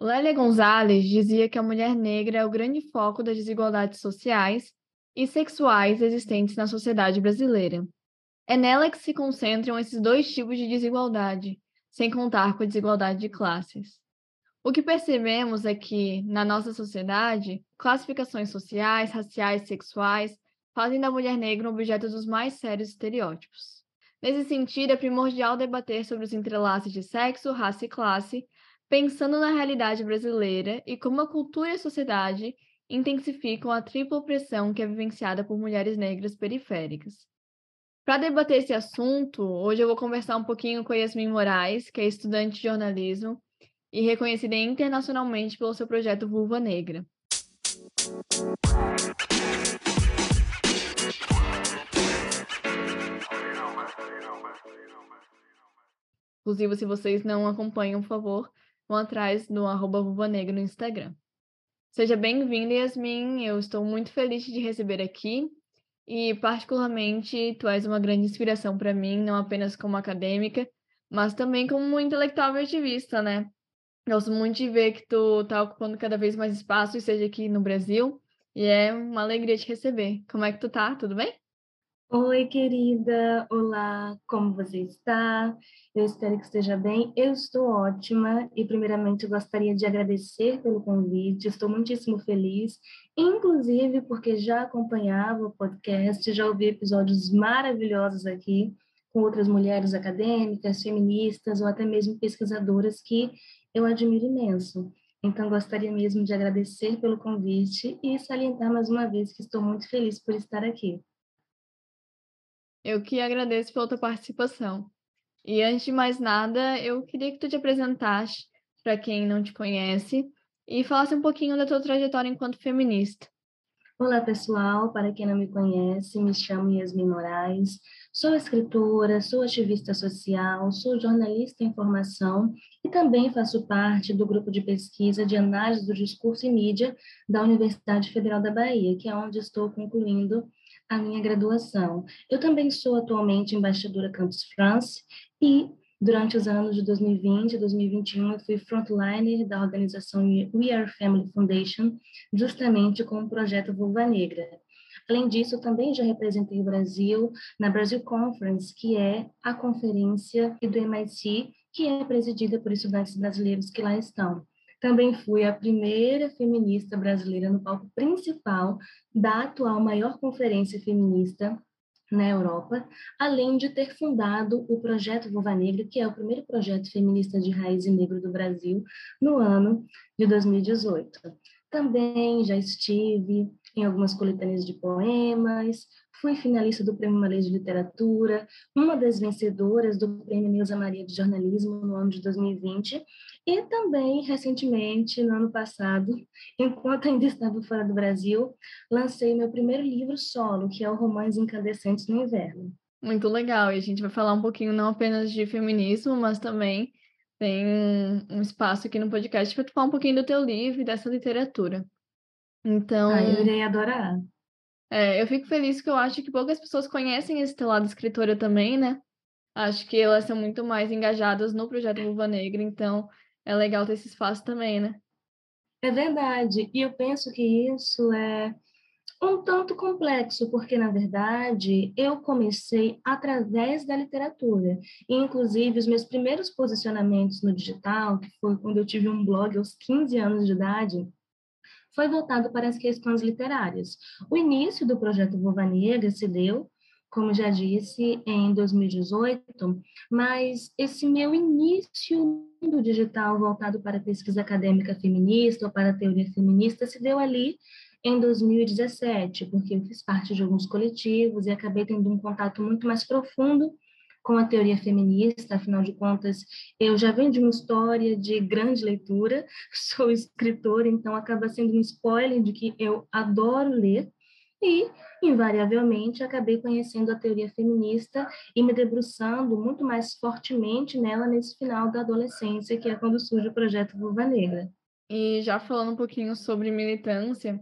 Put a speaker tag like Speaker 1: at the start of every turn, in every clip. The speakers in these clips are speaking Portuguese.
Speaker 1: Lélia Gonzalez dizia que a mulher negra é o grande foco das desigualdades sociais e sexuais existentes na sociedade brasileira. É nela que se concentram esses dois tipos de desigualdade, sem contar com a desigualdade de classes. O que percebemos é que, na nossa sociedade, classificações sociais, raciais sexuais fazem da mulher negra um objeto dos mais sérios estereótipos. Nesse sentido, é primordial debater sobre os entrelaços de sexo, raça e classe, pensando na realidade brasileira e como a cultura e a sociedade intensificam a tripla opressão que é vivenciada por mulheres negras periféricas. Para debater esse assunto, hoje eu vou conversar um pouquinho com Yasmin Moraes, que é estudante de jornalismo e reconhecida internacionalmente pelo seu projeto Vulva Negra. Inclusive, se vocês não acompanham, por favor, vão atrás no arroba Vulva Negra no Instagram. Seja bem-vinda, Yasmin. Eu estou muito feliz de te receber aqui. E, particularmente, tu és uma grande inspiração para mim, não apenas como acadêmica, mas também como intelectual e ativista, né? Gosto muito de ver que tu tá ocupando cada vez mais espaço, seja aqui no Brasil, e é uma alegria te receber. Como é que tu tá? Tudo bem?
Speaker 2: Oi, querida. Olá, como você está? Eu espero que esteja bem. Eu estou ótima e, primeiramente, gostaria de agradecer pelo convite. Estou muitíssimo feliz, inclusive porque já acompanhava o podcast, já ouvi episódios maravilhosos aqui com outras mulheres acadêmicas, feministas ou até mesmo pesquisadoras que eu admiro imenso. Então, gostaria mesmo de agradecer pelo convite e salientar mais uma vez que estou muito feliz por estar aqui.
Speaker 1: Eu que agradeço pela tua participação. E antes de mais nada, eu queria que tu te apresentasse para quem não te conhece e falasse um pouquinho da tua trajetória enquanto feminista.
Speaker 2: Olá, pessoal. Para quem não me conhece, me chamo Yasmin Moraes. Sou escritora, sou ativista social, sou jornalista em formação e também faço parte do grupo de pesquisa de análise do discurso e mídia da Universidade Federal da Bahia, que é onde estou concluindo a minha graduação. Eu também sou atualmente embaixadora Campus France e Durante os anos de 2020 e 2021, eu fui frontliner da organização We Are Family Foundation, justamente com o projeto Vulva Negra. Além disso, eu também já representei o Brasil na Brasil Conference, que é a conferência do MIT, que é presidida por estudantes brasileiros que lá estão. Também fui a primeira feminista brasileira no palco principal da atual maior conferência feminista na Europa, além de ter fundado o Projeto Vulva Negra, que é o primeiro projeto feminista de raiz negro do Brasil, no ano de 2018. Também já estive em algumas coletâneas de poemas, fui finalista do Prêmio Malês de Literatura, uma das vencedoras do Prêmio Nilza Maria de Jornalismo no ano de 2020, e também, recentemente, no ano passado, enquanto ainda estava fora do Brasil, lancei meu primeiro livro solo, que é o Romance Incandescentes no Inverno.
Speaker 1: Muito legal, e a gente vai falar um pouquinho não apenas de feminismo, mas também tem um espaço aqui no podcast para tu falar um pouquinho do teu livro e dessa literatura. Então.
Speaker 2: Ah, eu irei adorar.
Speaker 1: É, eu fico feliz que eu acho que poucas pessoas conhecem esse teu lado escritora também, né? Acho que elas são muito mais engajadas no projeto Vulva Negra, então é legal ter esse espaço também, né?
Speaker 2: É verdade. E eu penso que isso é um tanto complexo, porque, na verdade, eu comecei através da literatura. E, inclusive, os meus primeiros posicionamentos no digital, que foi quando eu tive um blog aos 15 anos de idade, foi voltado para as questões literárias. O início do projeto Vova Negra se deu, como já disse, em 2018, mas esse meu início do digital voltado para pesquisa acadêmica feminista ou para teoria feminista se deu ali em 2017, porque eu fiz parte de alguns coletivos e acabei tendo um contato muito mais profundo com a teoria feminista, afinal de contas, eu já venho de uma história de grande leitura, sou escritora, então acaba sendo um spoiler de que eu adoro ler, e, invariavelmente, acabei conhecendo a teoria feminista e me debruçando muito mais fortemente nela nesse final da adolescência, que é quando surge o projeto Vulva Negra.
Speaker 1: E já falando um pouquinho sobre militância,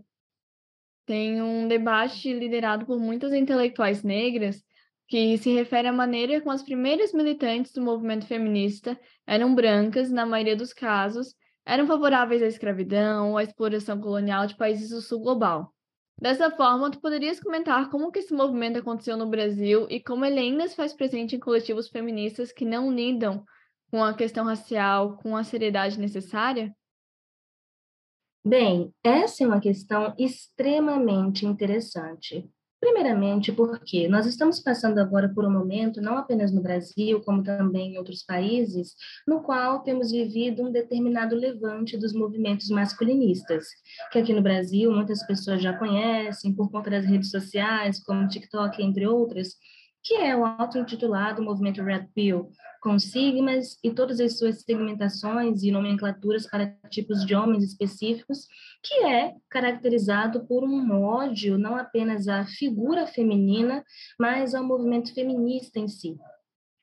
Speaker 1: tem um debate liderado por muitas intelectuais negras que se refere à maneira como as primeiras militantes do movimento feminista eram brancas, na maioria dos casos, eram favoráveis à escravidão ou à exploração colonial de países do sul global. Dessa forma, tu poderias comentar como que esse movimento aconteceu no Brasil e como ele ainda se faz presente em coletivos feministas que não lidam com a questão racial com a seriedade necessária?
Speaker 2: Bem, essa é uma questão extremamente interessante. Primeiramente, porque nós estamos passando agora por um momento, não apenas no Brasil, como também em outros países, no qual temos vivido um determinado levante dos movimentos masculinistas, que aqui no Brasil muitas pessoas já conhecem por conta das redes sociais, como TikTok, entre outras, que é o auto-intitulado Movimento Red Pill, com sigmas e todas as suas segmentações e nomenclaturas para tipos de homens específicos, que é caracterizado por um ódio não apenas à figura feminina, mas ao movimento feminista em si.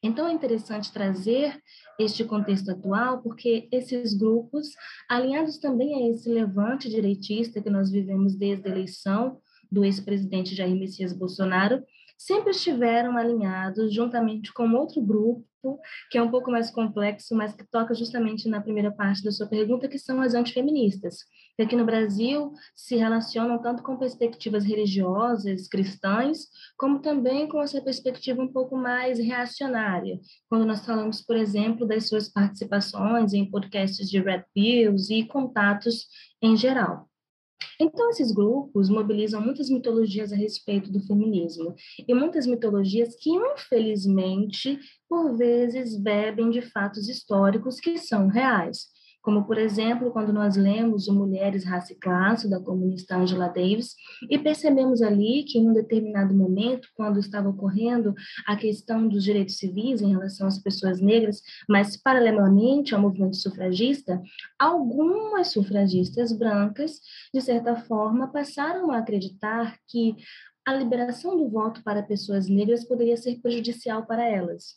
Speaker 2: Então é interessante trazer este contexto atual, porque esses grupos, alinhados também a esse levante direitista que nós vivemos desde a eleição do ex-presidente Jair Messias Bolsonaro, sempre estiveram alinhados juntamente com outro grupo, que é um pouco mais complexo, mas que toca justamente na primeira parte da sua pergunta, que são as antifeministas, que aqui no Brasil se relacionam tanto com perspectivas religiosas, cristãs, como também com essa perspectiva um pouco mais reacionária, quando nós falamos, por exemplo, das suas participações em podcasts de Red Pills e contatos em geral. Então, esses grupos mobilizam muitas mitologias a respeito do feminismo, e muitas mitologias que, infelizmente, por vezes bebem de fatos históricos que são reais como, por exemplo, quando nós lemos o Mulheres, Raça e Classe, da comunista Angela Davis, e percebemos ali que, em um determinado momento, quando estava ocorrendo a questão dos direitos civis em relação às pessoas negras, mas paralelamente ao movimento sufragista, algumas sufragistas brancas, de certa forma, passaram a acreditar que a liberação do voto para pessoas negras poderia ser prejudicial para elas.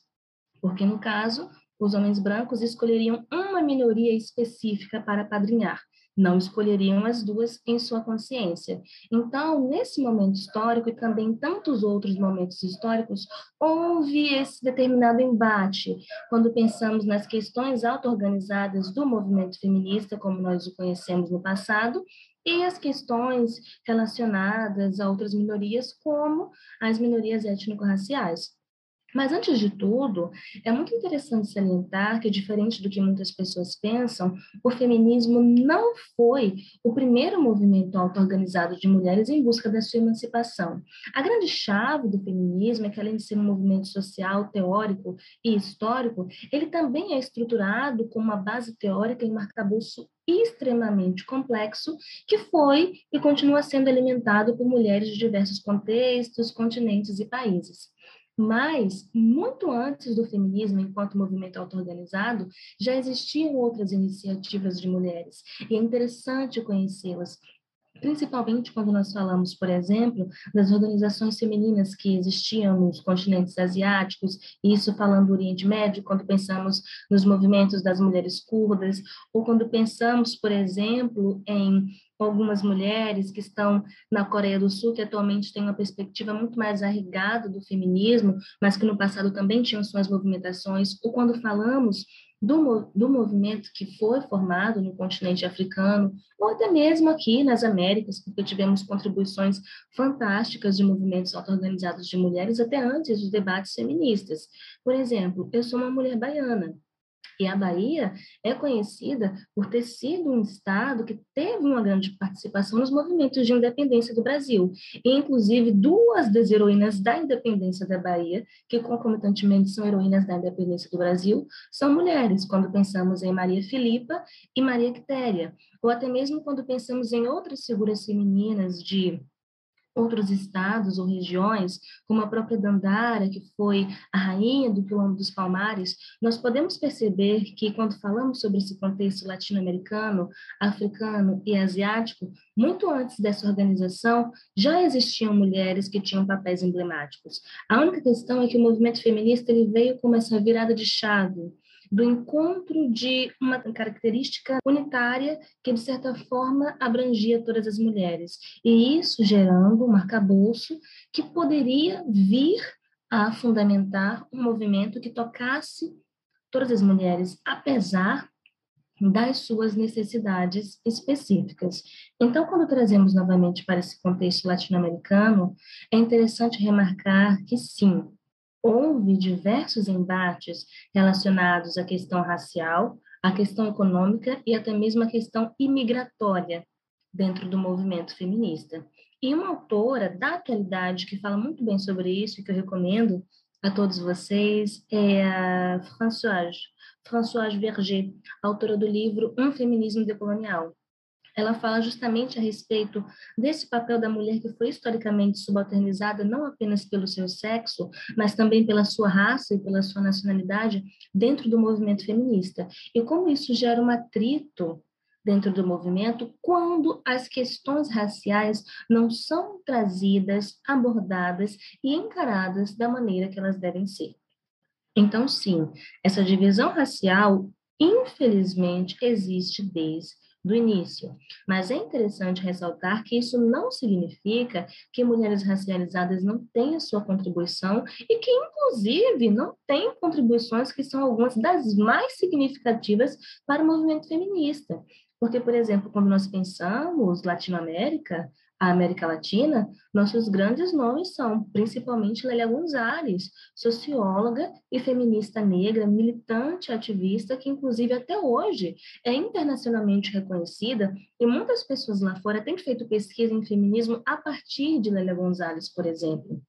Speaker 2: Porque, no caso, os homens brancos escolheriam uma minoria específica para padrinhar, não escolheriam as duas em sua consciência. Então, nesse momento histórico e também em tantos outros momentos históricos, houve esse determinado embate quando pensamos nas questões auto-organizadas do movimento feminista, como nós o conhecemos no passado, e as questões relacionadas a outras minorias, como as minorias étnico-raciais. Mas, antes de tudo, é muito interessante salientar que, diferente do que muitas pessoas pensam, o feminismo não foi o primeiro movimento auto-organizado de mulheres em busca da sua emancipação. A grande chave do feminismo é que, além de ser um movimento social, teórico e histórico, ele também é estruturado com uma base teórica em um arcabouço extremamente complexo, que foi e continua sendo alimentado por mulheres de diversos contextos, continentes e países. Mas, muito antes do feminismo, enquanto movimento auto-organizado, já existiam outras iniciativas de mulheres, e é interessante conhecê-las, principalmente quando nós falamos, por exemplo, das organizações femininas que existiam nos continentes asiáticos, e isso falando do Oriente Médio, quando pensamos nos movimentos das mulheres curdas, ou quando pensamos, por exemplo, em algumas mulheres que estão na Coreia do Sul, que atualmente têm uma perspectiva muito mais arraigada do feminismo, mas que no passado também tinham suas movimentações, ou quando falamos do, do movimento que foi formado no continente africano, ou até mesmo aqui nas Américas, porque tivemos contribuições fantásticas de movimentos auto-organizados de mulheres até antes dos debates feministas. Por exemplo, eu sou uma mulher baiana, e a Bahia é conhecida por ter sido um estado que teve uma grande participação nos movimentos de independência do Brasil. E, inclusive, duas das heroínas da independência da Bahia, que concomitantemente são heroínas da independência do Brasil, são mulheres, quando pensamos em Maria Filipa e Maria Quitéria, ou até mesmo quando pensamos em outras figuras femininas de outros estados ou regiões, como a própria Dandara, que foi a rainha do quilombo dos Palmares, nós podemos perceber que quando falamos sobre esse contexto latino-americano, africano e asiático, muito antes dessa organização já existiam mulheres que tinham papéis emblemáticos. A única questão é que o movimento feminista ele veio com essa virada de chave do encontro de uma característica unitária que, de certa forma, abrangia todas as mulheres. E isso gerando um arcabouço que poderia vir a fundamentar um movimento que tocasse todas as mulheres, apesar das suas necessidades específicas. Então, quando trazemos novamente para esse contexto latino-americano, é interessante remarcar que sim, houve diversos embates relacionados à questão racial, à questão econômica e até mesmo à questão imigratória dentro do movimento feminista. E uma autora da atualidade que fala muito bem sobre isso e que eu recomendo a todos vocês é a Françoise, Françoise Verger, autora do livro Um Feminismo Decolonial. Ela fala justamente a respeito desse papel da mulher que foi historicamente subalternizada não apenas pelo seu sexo, mas também pela sua raça e pela sua nacionalidade dentro do movimento feminista. E como isso gera um atrito dentro do movimento quando as questões raciais não são trazidas, abordadas e encaradas da maneira que elas devem ser. Então, sim, essa divisão racial, infelizmente, existe desde do início. Mas é interessante ressaltar que isso não significa que mulheres racializadas não tenham sua contribuição e que, inclusive, não têm contribuições que são algumas das mais significativas para o movimento feminista. Porque, por exemplo, quando nós pensamos Latinoamérica, a América Latina, nossos grandes nomes são principalmente Lélia Gonzalez, socióloga e feminista negra, militante ativista, que inclusive até hoje é internacionalmente reconhecida, e muitas pessoas lá fora têm feito pesquisa em feminismo a partir de Lélia Gonzalez, por exemplo.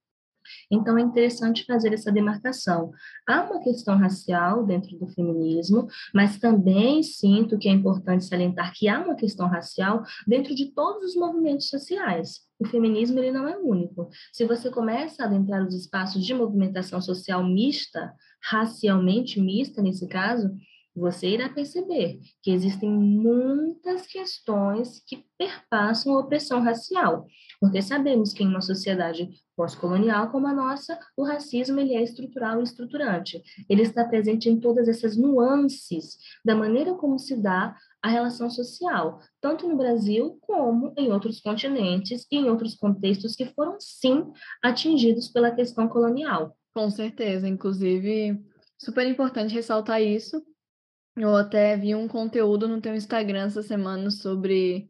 Speaker 2: Então, é interessante fazer essa demarcação. Há uma questão racial dentro do feminismo, mas também sinto que é importante salientar que há uma questão racial dentro de todos os movimentos sociais. O feminismo ele não é único. Se você começa a adentrar os espaços de movimentação social mista, racialmente mista nesse caso, você irá perceber que existem muitas questões que perpassam a opressão racial, porque sabemos que em uma sociedade pós-colonial como a nossa, o racismo ele é estrutural e estruturante. Ele está presente em todas essas nuances da maneira como se dá a relação social, tanto no Brasil como em outros continentes e em outros contextos que foram sim atingidos pela questão colonial.
Speaker 1: Com certeza, inclusive, super importante ressaltar isso, eu até vi um conteúdo no teu Instagram essa semana sobre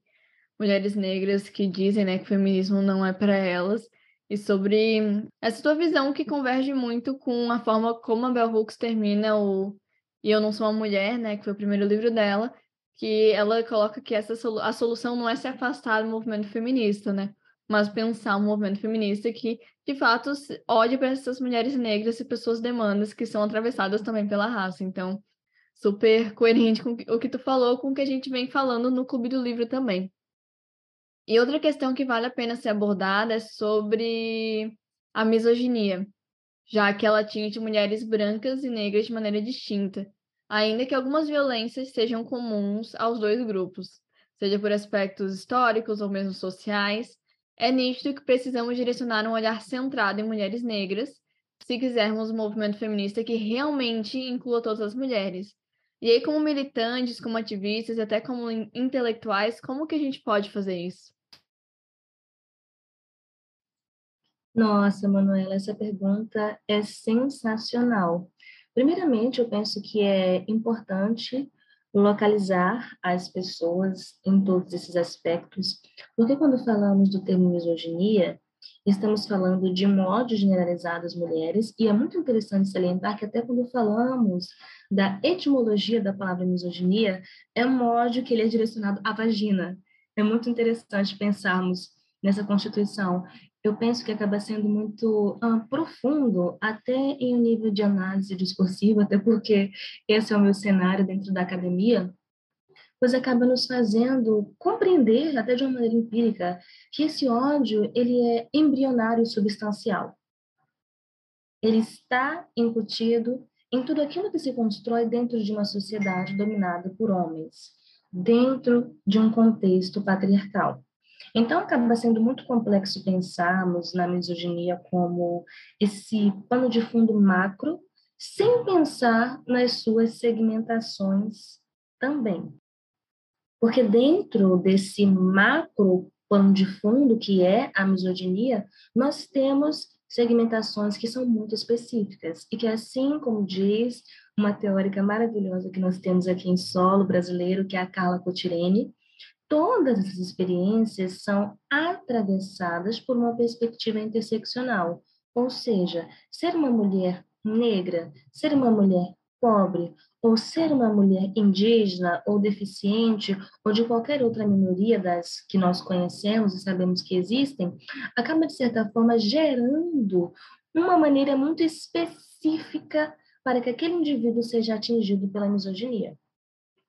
Speaker 1: mulheres negras que dizem, né, que o feminismo não é para elas, e sobre essa tua visão que converge muito com a forma como a Bell Hooks termina o E Eu Não Sou uma Mulher, né, que foi o primeiro livro dela, que ela coloca que essa a solução não é se afastar do movimento feminista, né, mas pensar um movimento feminista que, de fato, olhe para essas mulheres negras e pessoas demandas que são atravessadas também pela raça. Então, super coerente com o que tu falou, com o que a gente vem falando no Clube do Livro também. E outra questão que vale a pena ser abordada é sobre a misoginia, já que ela atinge mulheres brancas e negras de maneira distinta, ainda que algumas violências sejam comuns aos dois grupos, seja por aspectos históricos ou mesmo sociais. É nítido que precisamos direcionar um olhar centrado em mulheres negras, se quisermos um movimento feminista que realmente inclua todas as mulheres, e aí, como militantes, como ativistas e até como intelectuais, como que a gente pode fazer isso?
Speaker 2: Nossa, Manuela, essa pergunta é sensacional. Primeiramente, eu penso que é importante localizar as pessoas em todos esses aspectos, porque quando falamos do termo misoginia, estamos falando de ódio generalizado às mulheres, e é muito interessante salientar que até quando falamos da etimologia da palavra misoginia, é um ódio que ele é direcionado à vagina. É muito interessante pensarmos nessa constituição. Eu penso que acaba sendo muito ah, profundo, até em um nível de análise discursiva, até porque esse é o meu cenário dentro da academia, pois acaba nos fazendo compreender, até de uma maneira empírica, que esse ódio ele é embrionário substancial. Ele está incutido em tudo aquilo que se constrói dentro de uma sociedade dominada por homens, dentro de um contexto patriarcal. Então, acaba sendo muito complexo pensarmos na misoginia como esse pano de fundo macro, sem pensar nas suas segmentações também. Porque dentro desse macro pano de fundo que é a misoginia, nós temos segmentações que são muito específicas e que, assim como diz uma teórica maravilhosa que nós temos aqui em solo brasileiro, que é a Carla Cotirene. Todas essas experiências são atravessadas por uma perspectiva interseccional, ou seja, ser uma mulher negra, ser uma mulher pobre, ou ser uma mulher indígena ou deficiente, ou de qualquer outra minoria das que nós conhecemos e sabemos que existem, acaba, de certa forma, gerando uma maneira muito específica para que aquele indivíduo seja atingido pela misoginia.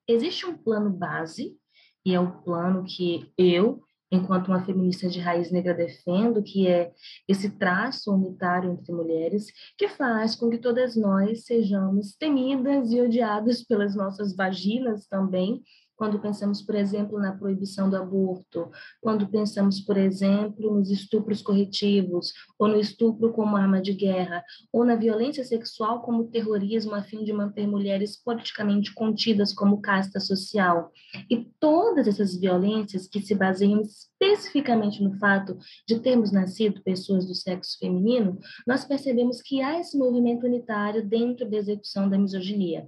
Speaker 2: Existe um plano base, e é o plano que eu enquanto uma feminista de raiz negra defendo, que é esse traço unitário entre mulheres, que faz com que todas nós sejamos temidas e odiadas pelas nossas vaginas também, quando pensamos, por exemplo, na proibição do aborto, quando pensamos, por exemplo, nos estupros corretivos, ou no estupro como arma de guerra, ou na violência sexual como terrorismo a fim de manter mulheres politicamente contidas como casta social. E todas essas violências que se baseiam especificamente no fato de termos nascido pessoas do sexo feminino, nós percebemos que há esse movimento unitário dentro da execução da misoginia.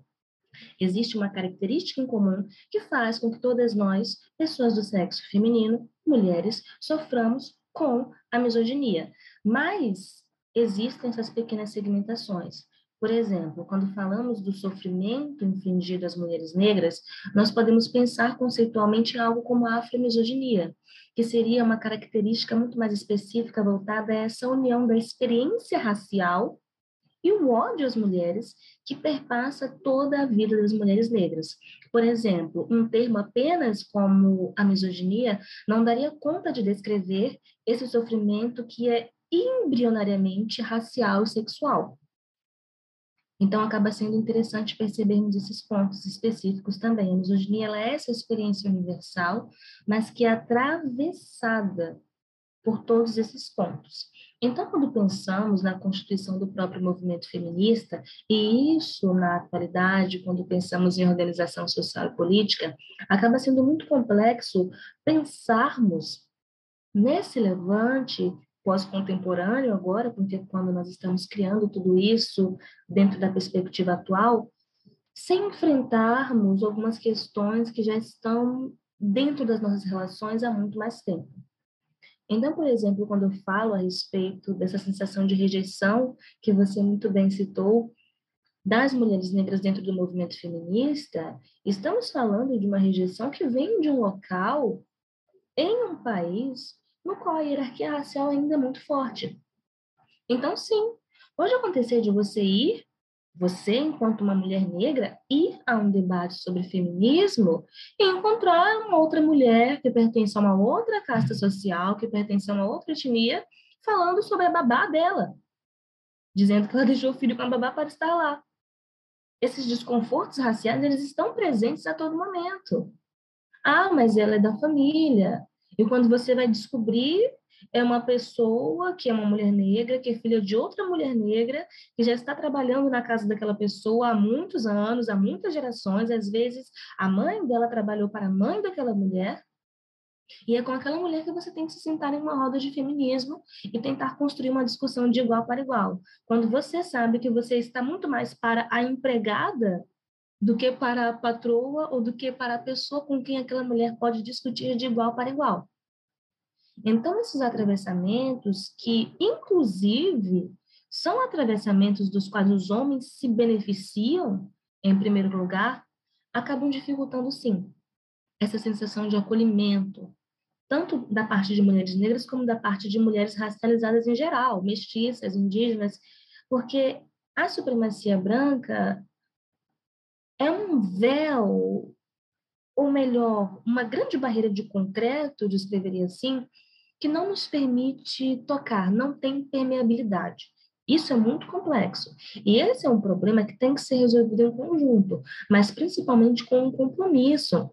Speaker 2: Existe uma característica em comum que faz com que todas nós, pessoas do sexo feminino, mulheres, soframos com a misoginia. Mas existem essas pequenas segmentações. Por exemplo, quando falamos do sofrimento infligido às mulheres negras, nós podemos pensar conceitualmente em algo como a afromisoginia, que seria uma característica muito mais específica voltada a essa união da experiência racial e o ódio às mulheres que perpassa toda a vida das mulheres negras. Por exemplo, um termo apenas como a misoginia não daria conta de descrever esse sofrimento que é embrionariamente racial e sexual. Então, acaba sendo interessante percebermos esses pontos específicos também. A misoginia ela é essa experiência universal, mas que é atravessada por todos esses pontos. Então, quando pensamos na constituição do próprio movimento feminista, e isso na atualidade, quando pensamos em organização social e política, acaba sendo muito complexo pensarmos nesse levante pós-contemporâneo agora, porque quando nós estamos criando tudo isso dentro da perspectiva atual, sem enfrentarmos algumas questões que já estão dentro das nossas relações há muito mais tempo. Então, por exemplo, quando eu falo a respeito dessa sensação de rejeição que você muito bem citou das mulheres negras dentro do movimento feminista, estamos falando de uma rejeição que vem de um local em um país no qual a hierarquia racial ainda é muito forte. Então, sim, pode acontecer de você ir você, enquanto uma mulher negra, ir a um debate sobre feminismo e encontrar uma outra mulher que pertence a uma outra casta social, que pertence a uma outra etnia, falando sobre a babá dela, dizendo que ela deixou o filho com a babá para estar lá. Esses desconfortos raciais, eles estão presentes a todo momento. Ah, mas ela é da família. E quando você vai descobrir, é uma pessoa que é uma mulher negra, que é filha de outra mulher negra, que já está trabalhando na casa daquela pessoa há muitos anos, há muitas gerações. Às vezes, a mãe dela trabalhou para a mãe daquela mulher. E é com aquela mulher que você tem que se sentar em uma roda de feminismo e tentar construir uma discussão de igual para igual. Quando você sabe que você está muito mais para a empregada do que para a patroa ou do que para a pessoa com quem aquela mulher pode discutir de igual para igual. Então, esses atravessamentos, que inclusive são atravessamentos dos quais os homens se beneficiam, em primeiro lugar, acabam dificultando, sim, essa sensação de acolhimento, tanto da parte de mulheres negras como da parte de mulheres racializadas em geral, mestiças, indígenas, porque a supremacia branca é um véu, ou melhor, uma grande barreira de concreto, descreveria assim, que não nos permite tocar, não tem permeabilidade. Isso é muito complexo. E esse é um problema que tem que ser resolvido em conjunto, mas principalmente com um compromisso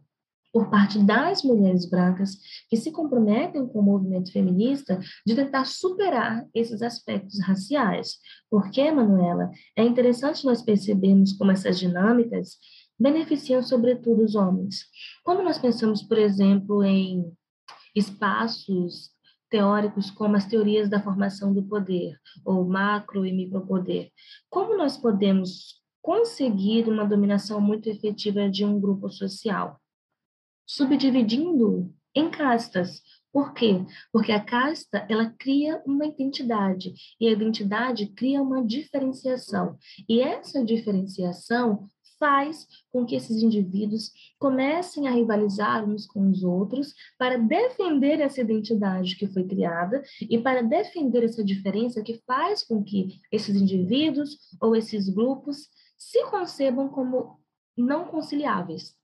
Speaker 2: por parte das mulheres brancas que se comprometem com o movimento feminista de tentar superar esses aspectos raciais. Porque, Manuela, é interessante nós percebermos como essas dinâmicas beneficiam sobretudo os homens. Quando nós pensamos, por exemplo, em espaços teóricos como as teorias da formação do poder, ou macro e micropoder. Como nós podemos conseguir uma dominação muito efetiva de um grupo social, subdividindo em castas. Por quê? Porque a casta, ela cria uma identidade, e a identidade cria uma diferenciação. E essa diferenciação faz com que esses indivíduos comecem a rivalizar uns com os outros para defender essa identidade que foi criada e para defender essa diferença que faz com que esses indivíduos ou esses grupos se concebam como não conciliáveis.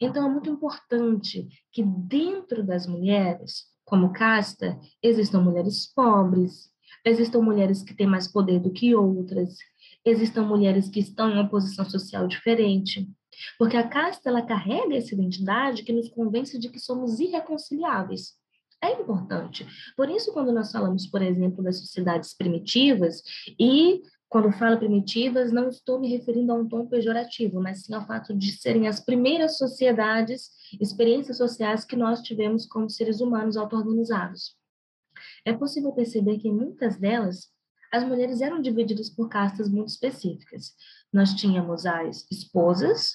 Speaker 2: Então, é muito importante que dentro das mulheres, como casta, existam mulheres pobres, existam mulheres que têm mais poder do que outras, existam mulheres que estão em uma posição social diferente. Porque a casta, ela carrega essa identidade que nos convence de que somos irreconciliáveis. É importante. Por isso, quando nós falamos, por exemplo, das sociedades primitivas, e quando falo primitivas, não estou me referindo a um tom pejorativo, mas sim ao fato de serem as primeiras sociedades, experiências sociais que nós tivemos como seres humanos auto-organizados. É possível perceber que muitas delas as mulheres eram divididas por castas muito específicas. Nós tínhamos as esposas,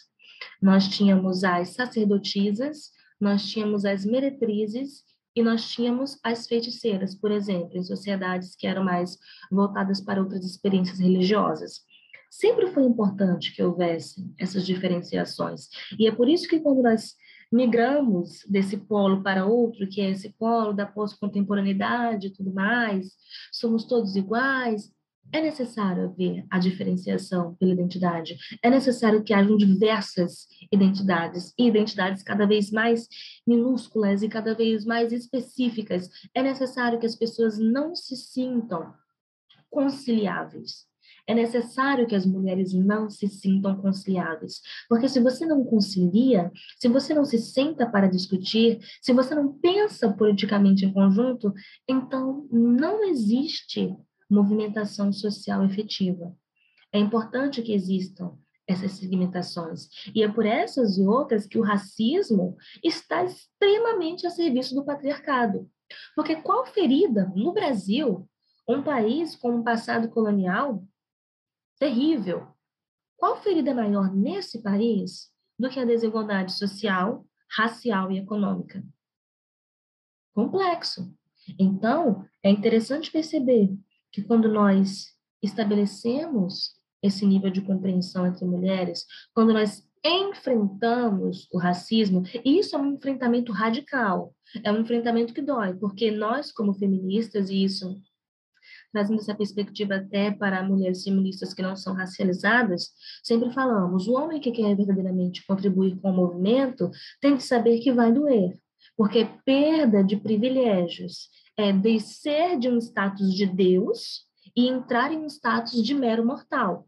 Speaker 2: nós tínhamos as sacerdotisas, nós tínhamos as meretrizes e nós tínhamos as feiticeiras, por exemplo, em sociedades que eram mais voltadas para outras experiências religiosas. Sempre foi importante que houvesse essas diferenciações. E é por isso que quando nós migramos desse polo para outro, que é esse polo da pós-contemporaneidade e tudo mais, somos todos iguais, é necessário haver a diferenciação pela identidade. É necessário que hajam diversas identidades, e identidades cada vez mais minúsculas e cada vez mais específicas. É necessário que as pessoas não se sintam conciliáveis. É necessário que as mulheres não se sintam conciliáveis, porque se você não concilia, se você não se senta para discutir, se você não pensa politicamente em conjunto, então não existe movimentação social efetiva. É importante que existam essas segmentações. E é por essas e outras que o racismo está extremamente a serviço do patriarcado. Porque qual ferida no Brasil, um país com um passado colonial terrível. Qual ferida maior nesse país do que a desigualdade social, racial e econômica? Complexo. Então, é interessante perceber que quando nós estabelecemos esse nível de compreensão entre mulheres, quando nós enfrentamos o racismo, e isso é um enfrentamento radical, é um enfrentamento que dói, porque nós, como feministas, e isso trazendo essa perspectiva até para mulheres feministas que não são racializadas, sempre falamos, o homem que quer verdadeiramente contribuir com o movimento tem que saber que vai doer, porque perda de privilégios é descer de um status de Deus e entrar em um status de mero mortal.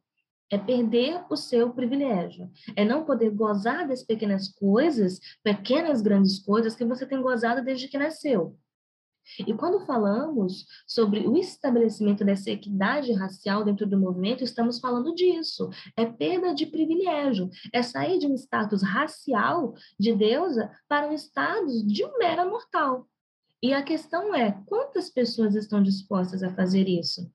Speaker 2: É perder o seu privilégio. É não poder gozar das pequenas coisas, pequenas grandes coisas que você tem gozado desde que nasceu. E quando falamos sobre o estabelecimento dessa equidade racial dentro do movimento, estamos falando disso. É perda de privilégio, é sair de um status racial de deusa para um status de mera mortal. E a questão é: quantas pessoas estão dispostas a fazer isso?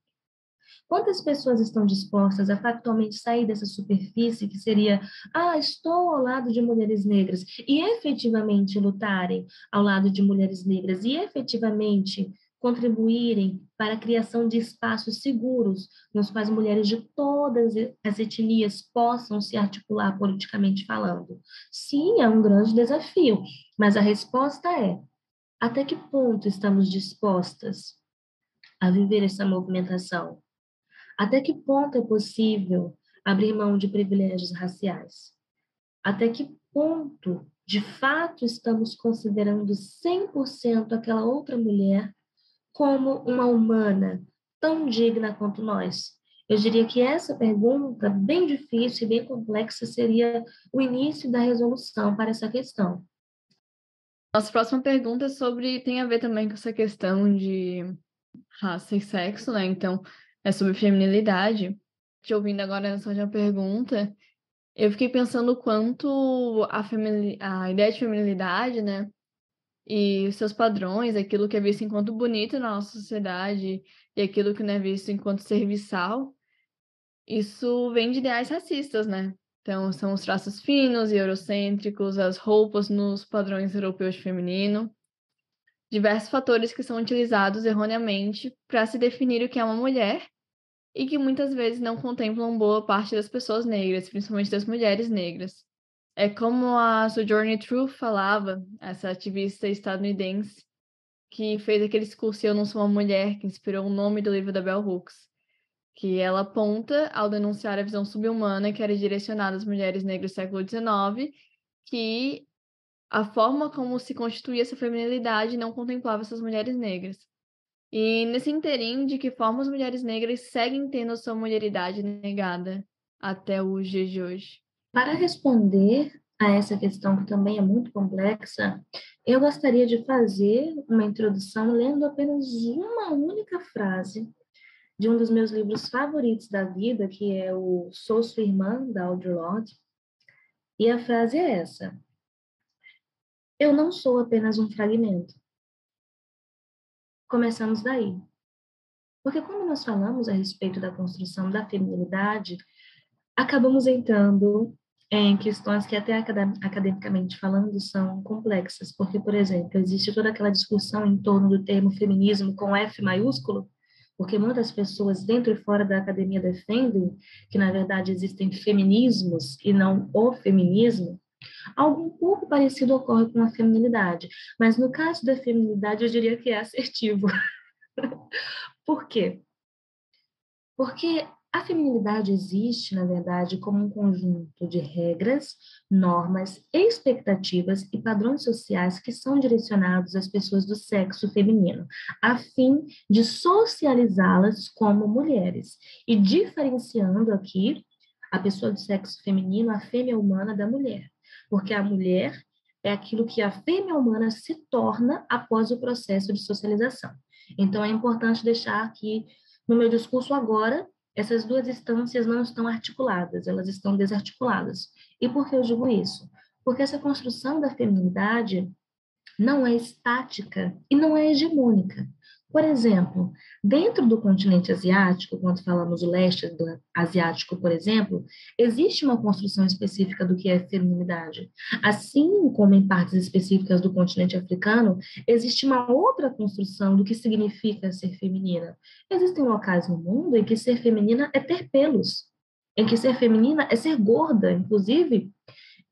Speaker 2: Quantas pessoas estão dispostas a factualmente sair dessa superfície que seria, ah, estou ao lado de mulheres negras, e efetivamente lutarem ao lado de mulheres negras, e efetivamente contribuírem para a criação de espaços seguros nos quais mulheres de todas as etnias possam se articular politicamente falando? Sim, é um grande desafio, mas a resposta é: até que ponto estamos dispostas a viver essa movimentação? Até que ponto é possível abrir mão de privilégios raciais? Até que ponto, de fato, estamos considerando 100% aquela outra mulher como uma humana tão digna quanto nós? Eu diria que essa pergunta, bem difícil e bem complexa, seria o início da resolução para essa questão.
Speaker 1: Nossa próxima pergunta é sobre tem a ver também com essa questão de raça e sexo, né? Então, é sobre feminilidade. Te ouvindo agora nessa última pergunta, eu fiquei pensando quanto a, a ideia de feminilidade, né? E os seus padrões, aquilo que é visto enquanto bonito na nossa sociedade e aquilo que não é visto enquanto serviçal, Isso vem de ideais racistas, né? Então, são os traços finos e eurocêntricos, as roupas nos padrões europeus de feminino, diversos fatores que são utilizados erroneamente para se definir o que é uma mulher e que muitas vezes não contemplam boa parte das pessoas negras, principalmente das mulheres negras. É como a Sojourner Truth falava, essa ativista estadunidense, que fez aquele discurso Eu Não Sou Uma Mulher, que inspirou o nome do livro da Bell Hooks que ela aponta ao denunciar a visão subhumana que era direcionada às mulheres negras do século XIX, que a forma como se constituía essa feminilidade não contemplava essas mulheres negras. E nesse interim, de que forma as mulheres negras seguem tendo sua mulheridade negada até os dias de hoje?
Speaker 2: Para responder a essa questão que também é muito complexa, eu gostaria de fazer uma introdução lendo apenas uma única frase de um dos meus livros favoritos da vida, que é o Sou Sua Irmã, da Audre Lorde. E a frase é essa: Eu não sou apenas um fragmento. Começamos daí. Porque quando nós falamos a respeito da construção da feminilidade, acabamos entrando em questões que até academicamente falando são complexas, porque, por exemplo, existe toda aquela discussão em torno do termo feminismo com F maiúsculo, porque muitas pessoas dentro e fora da academia defendem que, na verdade, existem feminismos e não o feminismo, algo um pouco parecido ocorre com a feminilidade, mas no caso da feminilidade eu diria que é assertivo. Por quê? Porque a feminilidade existe, na verdade, como um conjunto de regras, normas, expectativas e padrões sociais que são direcionados às pessoas do sexo feminino, a fim de socializá-las como mulheres e diferenciando aqui a pessoa do sexo feminino, a fêmea humana da mulher, porque a mulher é aquilo que a fêmea humana se torna após o processo de socialização. Então é importante deixar aqui no meu discurso agora essas duas instâncias não estão articuladas, elas estão desarticuladas. E por que eu digo isso? Porque essa construção da feminilidade não é estática e não é hegemônica. Por exemplo, dentro do continente asiático, quando falamos do leste do asiático, por exemplo, existe uma construção específica do que é feminilidade. Assim como em partes específicas do continente africano, existe uma outra construção do que significa ser feminina. Existem locais no mundo em que ser feminina é ter pelos, em que ser feminina é ser gorda, inclusive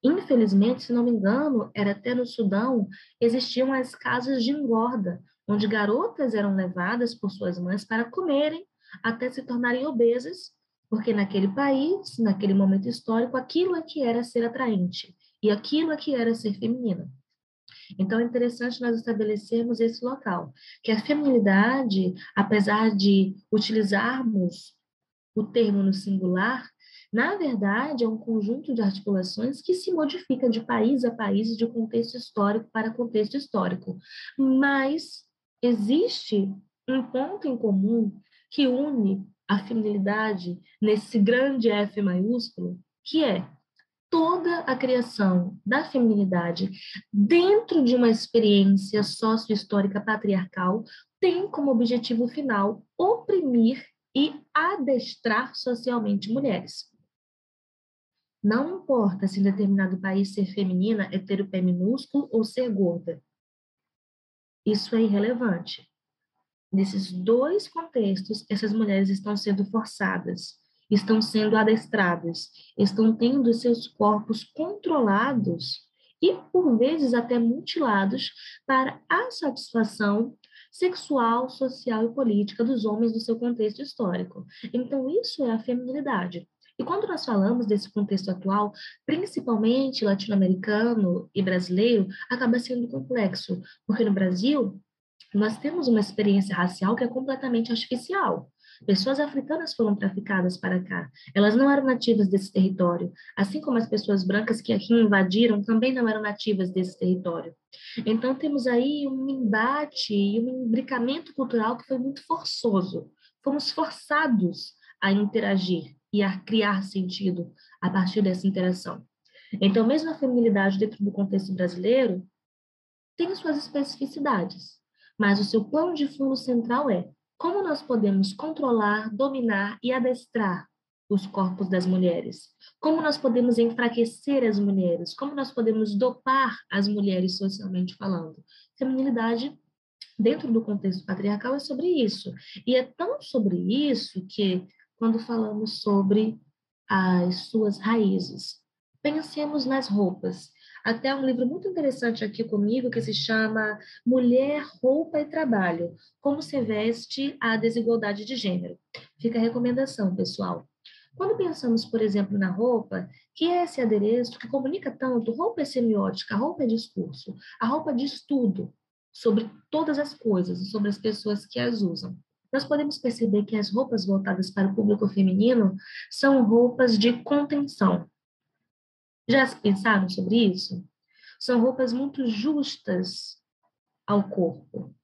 Speaker 2: Infelizmente, se não me engano, era até no Sudão, existiam as casas de engorda, onde garotas eram levadas por suas mães para comerem até se tornarem obesas, porque naquele país, naquele momento histórico, aquilo é que era ser atraente e aquilo é que era ser feminina. Então é interessante nós estabelecermos esse local, que a feminilidade, apesar de utilizarmos o termo no singular, na verdade, é um conjunto de articulações que se modifica de país a país, de contexto histórico para contexto histórico. Mas existe um ponto em comum que une a feminilidade nesse grande F maiúsculo, que é toda a criação da feminilidade dentro de uma experiência sócio-histórica patriarcal tem como objetivo final oprimir e adestrar socialmente mulheres. Não importa se em determinado país ser feminina é ter o pé minúsculo ou ser gorda. Isso é irrelevante. Nesses dois contextos, essas mulheres estão sendo forçadas, estão sendo adestradas, estão tendo seus corpos controlados e, por vezes, até mutilados para a satisfação sexual, social e política dos homens do seu contexto histórico. Então, isso é a feminilidade. E quando nós falamos desse contexto atual, principalmente latino-americano e brasileiro, acaba sendo complexo, porque no Brasil nós temos uma experiência racial que é completamente artificial. Pessoas africanas foram traficadas para cá. Elas não eram nativas desse território, assim como as pessoas brancas que aqui invadiram também não eram nativas desse território. Então temos aí um embate e um imbricamento cultural que foi muito forçoso. Fomos forçados a interagir e a criar sentido a partir dessa interação. Então, mesmo a feminilidade dentro do contexto brasileiro tem suas especificidades, mas o seu plano de fundo central é como nós podemos controlar, dominar e adestrar os corpos das mulheres? Como nós podemos enfraquecer as mulheres? Como nós podemos dopar as mulheres socialmente falando? Feminilidade, dentro do contexto patriarcal, é sobre isso. E é tão sobre isso que, quando falamos sobre as suas raízes, pensemos nas roupas. Até um livro muito interessante aqui comigo que se chama Mulher, Roupa e Trabalho: Como se veste a desigualdade de gênero. Fica a recomendação, pessoal. Quando pensamos, por exemplo, na roupa, que é esse adereço que comunica tanto, roupa é semiótica, roupa é discurso, a roupa diz tudo sobre todas as coisas, sobre as pessoas que as usam. Nós podemos perceber que as roupas voltadas para o público feminino são roupas de contenção. Já pensaram sobre isso? São roupas muito justas ao corpo.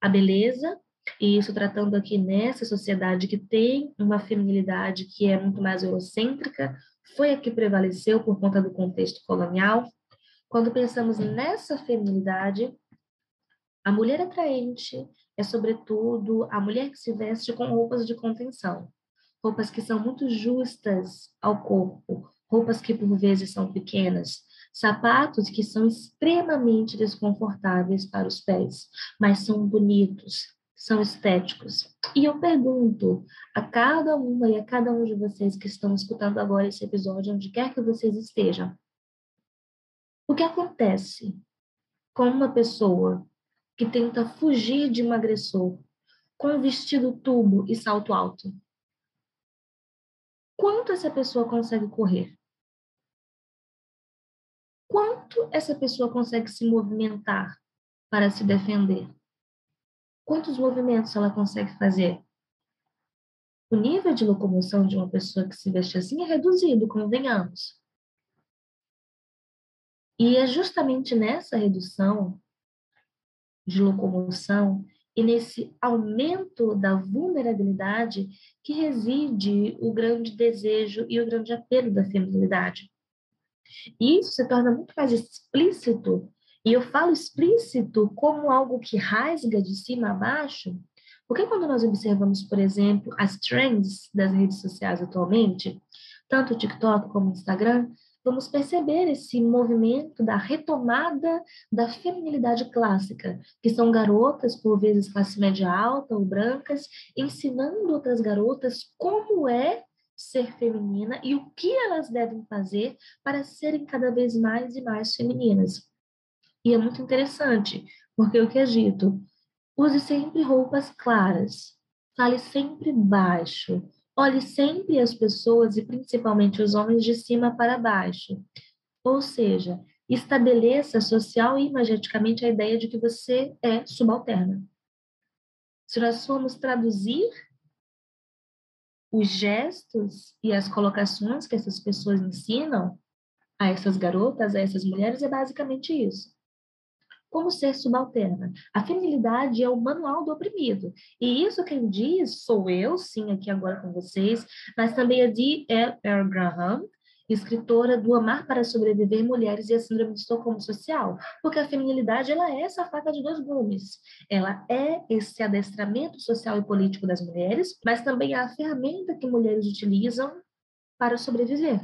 Speaker 2: A beleza e isso tratando aqui nessa sociedade que tem uma feminilidade que é muito mais eurocêntrica, foi a que prevaleceu por conta do contexto colonial. Quando pensamos nessa feminilidade, a mulher atraente é, sobretudo, a mulher que se veste com roupas de contenção, roupas que são muito justas ao corpo, roupas que por vezes são pequenas, sapatos que são extremamente desconfortáveis para os pés, mas são bonitos, são estéticos. E eu pergunto a cada uma e a cada um de vocês que estão escutando agora esse episódio, onde quer que vocês estejam, o que acontece com uma pessoa que tenta fugir de um agressor com vestido tubo e salto alto? Quanto essa pessoa consegue correr? Quanto essa pessoa consegue se movimentar para se defender? Quantos movimentos ela consegue fazer? O nível de locomoção de uma pessoa que se veste assim é reduzido, convenhamos. E é justamente nessa redução de locomoção e nesse aumento da vulnerabilidade que reside o grande desejo e o grande apelo da feminilidade. E isso se torna muito mais explícito e eu falo explícito como algo que rasga de cima a baixo, porque quando nós observamos, por exemplo, as trends das redes sociais atualmente, tanto o TikTok como o Instagram, vamos perceber esse movimento da retomada da feminilidade clássica, que são garotas, por vezes classe média alta ou brancas, ensinando outras garotas como é ser feminina e o que elas devem fazer para serem cada vez mais e mais femininas. E é muito interessante, porque o que é dito? Use sempre roupas claras, fale sempre baixo, olhe sempre as pessoas e principalmente os homens de cima para baixo. Ou seja, estabeleça social e imageticamente a ideia de que você é subalterna. Se nós formos traduzir os gestos e as colocações que essas pessoas ensinam a essas garotas, a essas mulheres, é basicamente isso como ser subalterna. A feminilidade é o manual do oprimido. E isso quem diz sou eu, sim, aqui agora com vocês, mas também a de R. Graham, escritora do Amar para Sobreviver Mulheres e a Síndrome de Estocolmo Social, porque a feminilidade ela é essa faca de dois gumes. Ela é esse adestramento social e político das mulheres, mas também é a ferramenta que mulheres utilizam para sobreviver.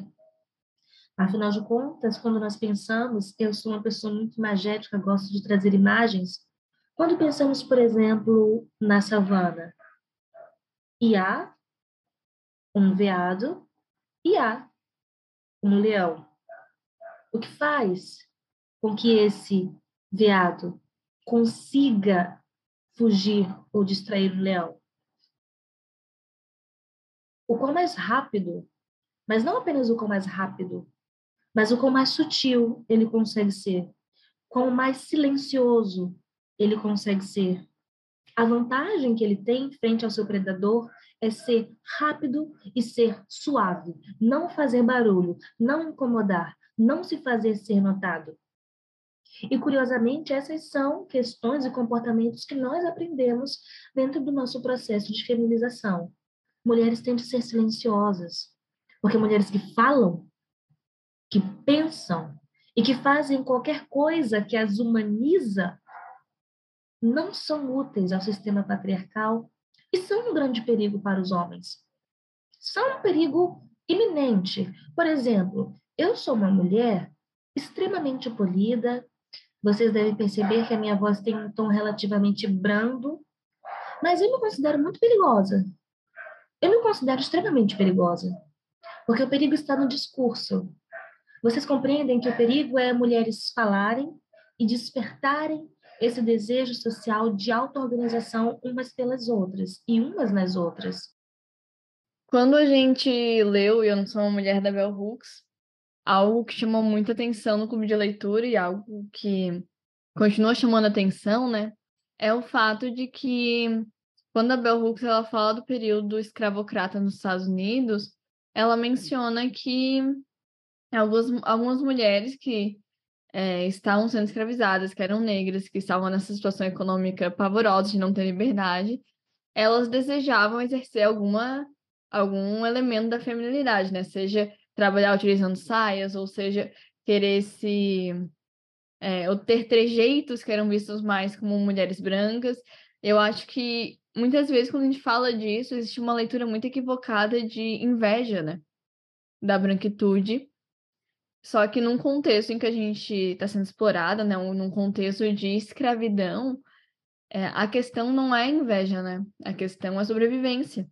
Speaker 2: Afinal de contas, quando nós pensamos, eu sou uma pessoa muito imagética, gosto de trazer imagens. Quando pensamos, por exemplo, na savana, e há um veado e há um leão. O que faz com que esse veado consiga fugir ou distrair o leão? O quão mais rápido, mas não apenas o quão mais rápido, mas o quão mais sutil ele consegue ser, quão mais silencioso ele consegue ser. A vantagem que ele tem frente ao seu predador é ser rápido e ser suave, não fazer barulho, não incomodar, não se fazer ser notado. E curiosamente, essas são questões e comportamentos que nós aprendemos dentro do nosso processo de feminização. Mulheres têm de ser silenciosas, porque mulheres que falam que pensam e que fazem qualquer coisa que as humaniza não são úteis ao sistema patriarcal e são um grande perigo para os homens. São um perigo iminente. Por exemplo, eu sou uma mulher extremamente polida, vocês devem perceber que a minha voz tem um tom relativamente brando, mas eu me considero muito perigosa. Eu me considero extremamente perigosa, porque o perigo está no discurso. Vocês compreendem que o perigo é mulheres falarem e despertarem esse desejo social de auto-organização umas pelas outras e umas nas outras.
Speaker 1: Quando a gente leu Eu Não Sou Uma Mulher da Bell Hooks, algo que chamou muita atenção no clube de leitura e algo que continua chamando atenção, né, é o fato de que quando a Bell Hooks ela fala do período escravocrata nos Estados Unidos, ela menciona que algumas, algumas mulheres que é, estavam sendo escravizadas, que eram negras, que estavam nessa situação econômica pavorosa de não ter liberdade, elas desejavam exercer alguma algum elemento da feminilidade, né? Seja trabalhar utilizando saias, ou seja, querer se é, ou ter trejeitos que eram vistos mais como mulheres brancas. Eu acho que muitas vezes quando a gente fala disso, existe uma leitura muito equivocada de inveja, né? Da branquitude só que num contexto em que a gente está sendo explorada, né, num contexto de escravidão, é, a questão não é inveja, né? A questão é sobrevivência.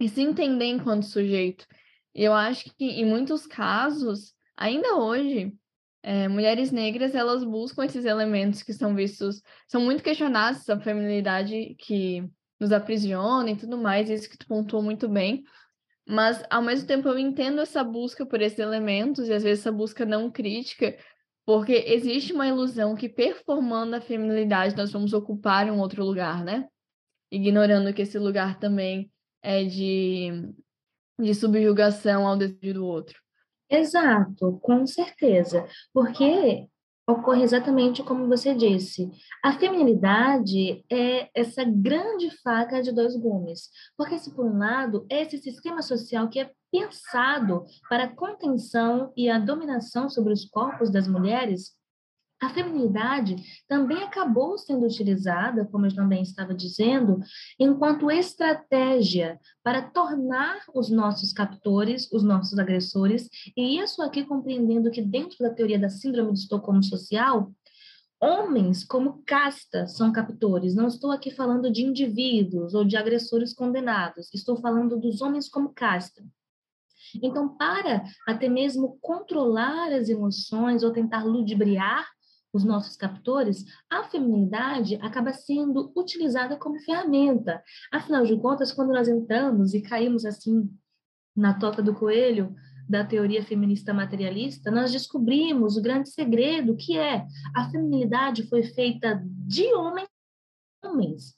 Speaker 1: E se entender enquanto sujeito. Eu acho que em muitos casos, ainda hoje, é, mulheres negras elas buscam esses elementos que são vistos, são muito questionados, essa feminilidade que nos aprisiona e tudo mais, isso que tu pontuou muito bem. Mas, ao mesmo tempo, eu entendo essa busca por esses elementos, e às vezes essa busca não crítica, porque existe uma ilusão que, performando a feminilidade, nós vamos ocupar um outro lugar, né? Ignorando que esse lugar também é de, de subjugação ao desejo do outro.
Speaker 2: Exato, com certeza. Porque ocorre exatamente como você disse. A feminilidade é essa grande faca de dois gumes, porque se por um lado é esse sistema social que é pensado para a contenção e a dominação sobre os corpos das mulheres, a feminilidade também acabou sendo utilizada, como eu também estava dizendo, enquanto estratégia para tornar os nossos captores, os nossos agressores, e isso aqui compreendendo que dentro da teoria da síndrome de Estocolmo social, homens como casta são captores. Não estou aqui falando de indivíduos ou de agressores condenados, estou falando dos homens como casta. Então, para até mesmo controlar as emoções ou tentar ludibriar os nossos captores, a feminilidade acaba sendo utilizada como ferramenta. Afinal de contas, quando nós entramos e caímos assim na toca do coelho da teoria feminista materialista, nós descobrimos o grande segredo que é a feminilidade foi feita de homens homens.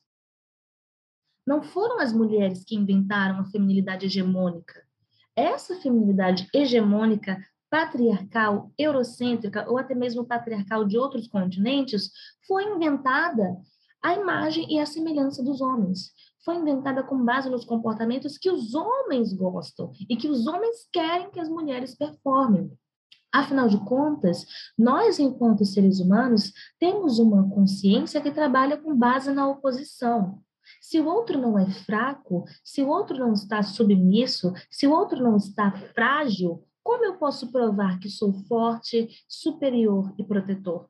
Speaker 2: Não foram as mulheres que inventaram a feminilidade hegemônica. Essa feminilidade hegemônica patriarcal, eurocêntrica ou até mesmo patriarcal de outros continentes, foi inventada a imagem e a semelhança dos homens. Foi inventada com base nos comportamentos que os homens gostam e que os homens querem que as mulheres performem. Afinal de contas, nós, enquanto seres humanos, temos uma consciência que trabalha com base na oposição. Se o outro não é fraco, se o outro não está submisso, se o outro não está frágil, como eu posso provar que sou forte, superior e protetor?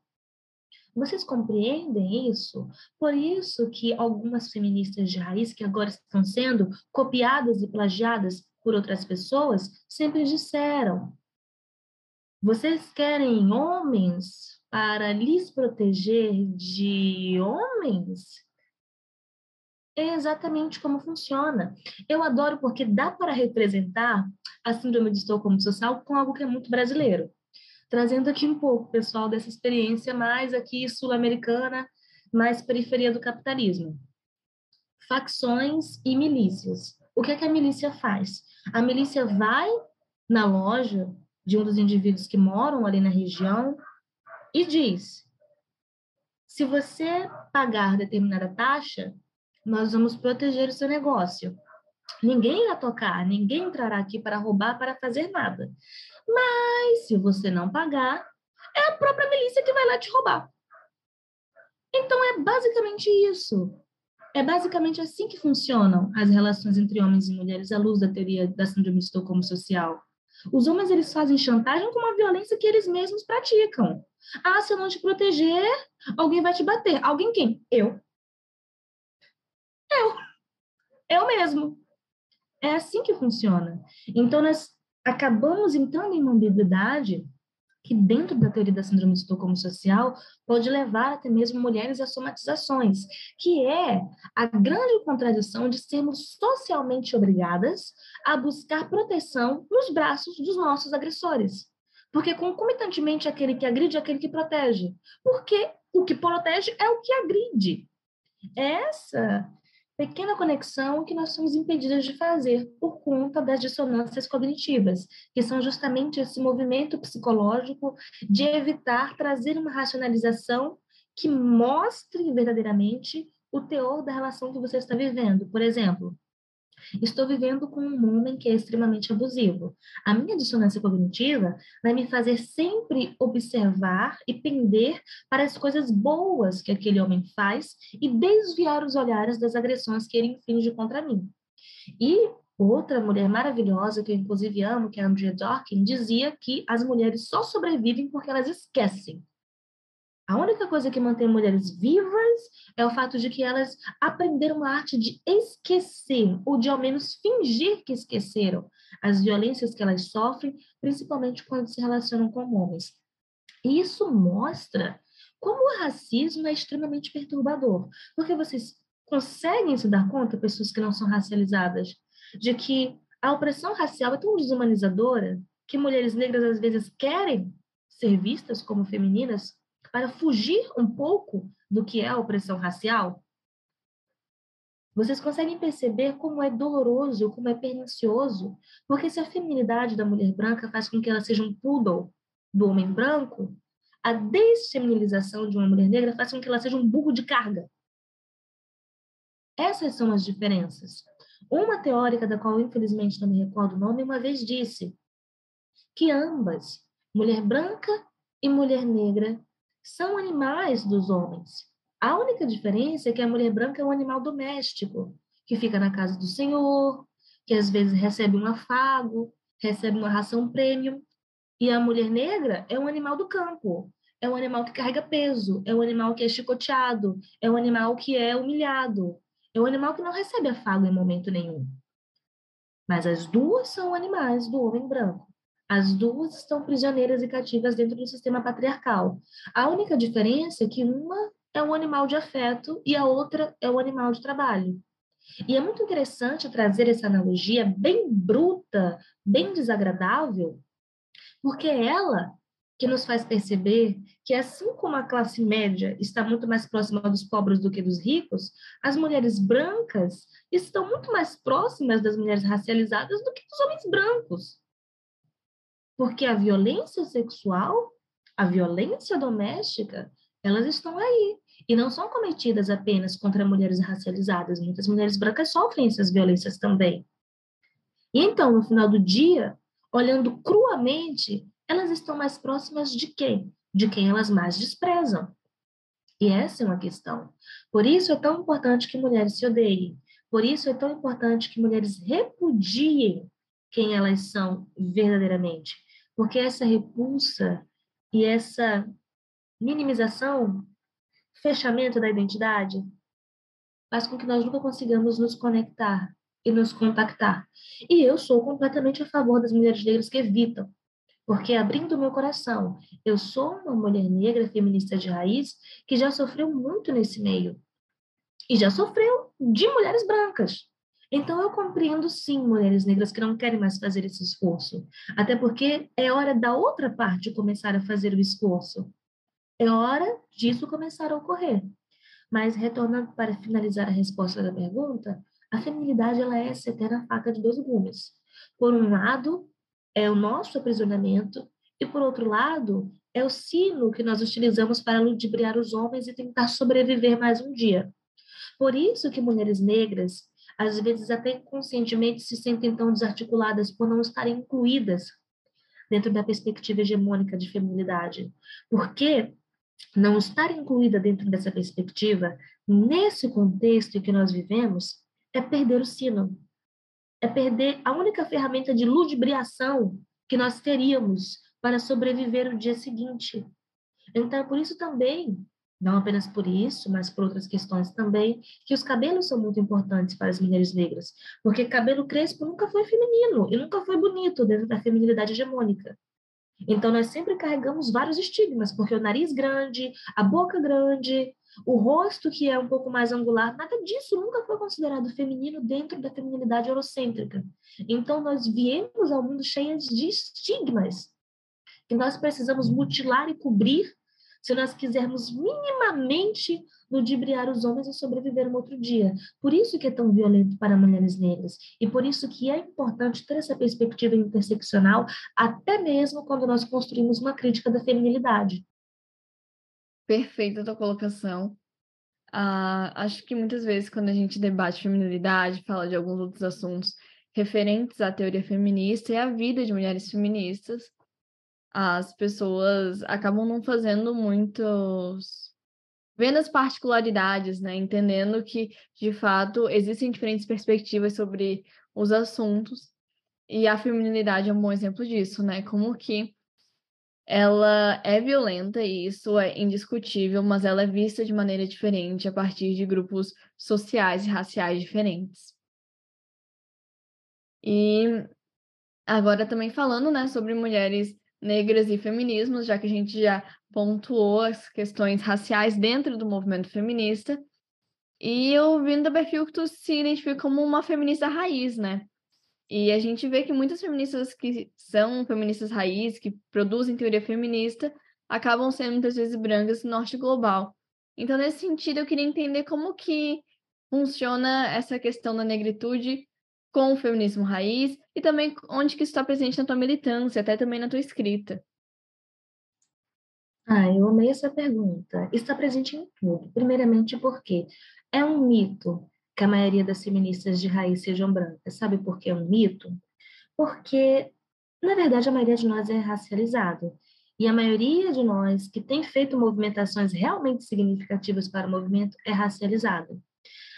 Speaker 2: Vocês compreendem isso? Por isso que algumas feministas de raiz que agora estão sendo copiadas e plagiadas por outras pessoas sempre disseram: vocês querem homens para lhes proteger de homens? É exatamente como funciona. Eu adoro porque dá para representar a síndrome de Estocolmo social com algo que é muito brasileiro. Trazendo aqui um pouco, pessoal, dessa experiência mais aqui sul-americana, mais periferia do capitalismo. Facções e milícias. O que, é que a milícia faz? A milícia vai na loja de um dos indivíduos que moram ali na região e diz: se você pagar determinada taxa, nós vamos proteger o seu negócio. Ninguém irá tocar, ninguém entrará aqui para roubar, para fazer nada. Mas se você não pagar, é a própria milícia que vai lá te roubar. Então é basicamente isso. É basicamente assim que funcionam as relações entre homens e mulheres à luz da teoria da síndrome de Estocolmo social. Os homens eles fazem chantagem com uma violência que eles mesmos praticam. Ah, se eu não te proteger, alguém vai te bater. Alguém quem? Eu. Eu. Eu mesmo. É assim que funciona. Então, nós acabamos entrando em uma ambiguidade que dentro da teoria da síndrome de Estocolmo social pode levar até mesmo mulheres a somatizações, que é a grande contradição de sermos socialmente obrigadas a buscar proteção nos braços dos nossos agressores. Porque concomitantemente aquele que agride é aquele que protege. Porque o que protege é o que agride. Essa pequena conexão que nós somos impedidas de fazer por conta das dissonâncias cognitivas, que são justamente esse movimento psicológico de evitar trazer uma racionalização que mostre verdadeiramente o teor da relação que você está vivendo. Por exemplo, Estou vivendo com um homem que é extremamente abusivo. A minha dissonância cognitiva vai me fazer sempre observar e pender para as coisas boas que aquele homem faz e desviar os olhares das agressões que ele inflige contra mim. E outra mulher maravilhosa, que eu inclusive amo, que é a Andrea Dawkins, dizia que as mulheres só sobrevivem porque elas esquecem. A única coisa que mantém mulheres vivas é o fato de que elas aprenderam a arte de esquecer, ou de ao menos fingir que esqueceram as violências que elas sofrem, principalmente quando se relacionam com homens. E isso mostra como o racismo é extremamente perturbador, porque vocês conseguem se dar conta, pessoas que não são racializadas, de que a opressão racial é tão desumanizadora que mulheres negras às vezes querem ser vistas como femininas para fugir um pouco do que é a opressão racial? Vocês conseguem perceber como é doloroso, como é pernicioso? Porque se a feminilidade da mulher branca faz com que ela seja um poodle do homem branco, a desfeminilização de uma mulher negra faz com que ela seja um burro de carga. Essas são as diferenças. Uma teórica da qual infelizmente não me recordo o nome, uma vez disse que ambas, mulher branca e mulher negra, são animais dos homens. A única diferença é que a mulher branca é um animal doméstico, que fica na casa do senhor, que às vezes recebe um afago, recebe uma ração premium. E a mulher negra é um animal do campo, é um animal que carrega peso, é um animal que é chicoteado, é um animal que é humilhado, é um animal que não recebe afago em momento nenhum. Mas as duas são animais do homem branco. As duas estão prisioneiras e cativas dentro do sistema patriarcal. A única diferença é que uma é um animal de afeto e a outra é um animal de trabalho. E é muito interessante trazer essa analogia bem bruta, bem desagradável, porque é ela que nos faz perceber que, assim como a classe média está muito mais próxima dos pobres do que dos ricos, as mulheres brancas estão muito mais próximas das mulheres racializadas do que dos homens brancos. Porque a violência sexual, a violência doméstica, elas estão aí. E não são cometidas apenas contra mulheres racializadas. Muitas mulheres brancas sofrem essas violências também. E então, no final do dia, olhando cruamente, elas estão mais próximas de quem? De quem elas mais desprezam. E essa é uma questão. Por isso é tão importante que mulheres se odeiem. Por isso é tão importante que mulheres repudiem quem elas são verdadeiramente. Porque essa repulsa e essa minimização, fechamento da identidade, faz com que nós nunca consigamos nos conectar e nos contactar. E eu sou completamente a favor das mulheres negras que evitam, porque abrindo meu coração, eu sou uma mulher negra feminista de raiz que já sofreu muito nesse meio. E já sofreu de mulheres brancas. Então, eu compreendo sim mulheres negras que não querem mais fazer esse esforço, até porque é hora da outra parte começar a fazer o esforço. É hora disso começar a ocorrer. Mas, retornando para finalizar a resposta da pergunta, a feminilidade ela é essa eterna faca de dois gumes. Por um lado, é o nosso aprisionamento, e por outro lado, é o sino que nós utilizamos para ludibriar os homens e tentar sobreviver mais um dia. Por isso que mulheres negras às vezes até inconscientemente se sentem tão desarticuladas por não estarem incluídas dentro da perspectiva hegemônica de feminilidade. Porque não estar incluída dentro dessa perspectiva, nesse contexto em que nós vivemos, é perder o sino. É perder a única ferramenta de ludibriação que nós teríamos para sobreviver o dia seguinte. Então, por isso também, não apenas por isso, mas por outras questões também, que os cabelos são muito importantes para as mulheres negras, porque cabelo crespo nunca foi feminino e nunca foi bonito dentro da feminilidade hegemônica. Então, nós sempre carregamos vários estigmas, porque o nariz grande, a boca grande, o rosto que é um pouco mais angular, nada disso nunca foi considerado feminino dentro da feminilidade eurocêntrica. Então, nós viemos ao mundo cheias de estigmas que nós precisamos mutilar e cobrir se nós quisermos minimamente ludibriar os homens e sobreviver um outro dia. Por isso que é tão violento para mulheres negras e por isso que é importante ter essa perspectiva interseccional até mesmo quando nós construímos uma crítica da feminilidade.
Speaker 1: Perfeita a tua colocação. Ah, acho que muitas vezes quando a gente debate feminilidade, fala de alguns outros assuntos referentes à teoria feminista e à vida de mulheres feministas, as pessoas acabam não fazendo muitos. vendo as particularidades, né? Entendendo que, de fato, existem diferentes perspectivas sobre os assuntos. E a feminilidade é um bom exemplo disso, né? Como que ela é violenta, e isso é indiscutível, mas ela é vista de maneira diferente a partir de grupos sociais e raciais diferentes. E agora também falando, né, sobre mulheres negras e feminismos, já que a gente já pontuou as questões raciais dentro do movimento feminista. E eu vindo da perfil que tu se identifica como uma feminista raiz, né? E a gente vê que muitas feministas que são feministas raiz, que produzem teoria feminista, acabam sendo muitas vezes brancas norte global. Então, nesse sentido, eu queria entender como que funciona essa questão da negritude com o feminismo raiz e também onde que isso está presente na tua militância, até também na tua escrita.
Speaker 2: Ah, eu amei essa pergunta. Está presente em tudo. Primeiramente porque é um mito que a maioria das feministas de raiz sejam brancas. Sabe por que é um mito? Porque, na verdade, a maioria de nós é racializado. E a maioria de nós que tem feito movimentações realmente significativas para o movimento é racializada.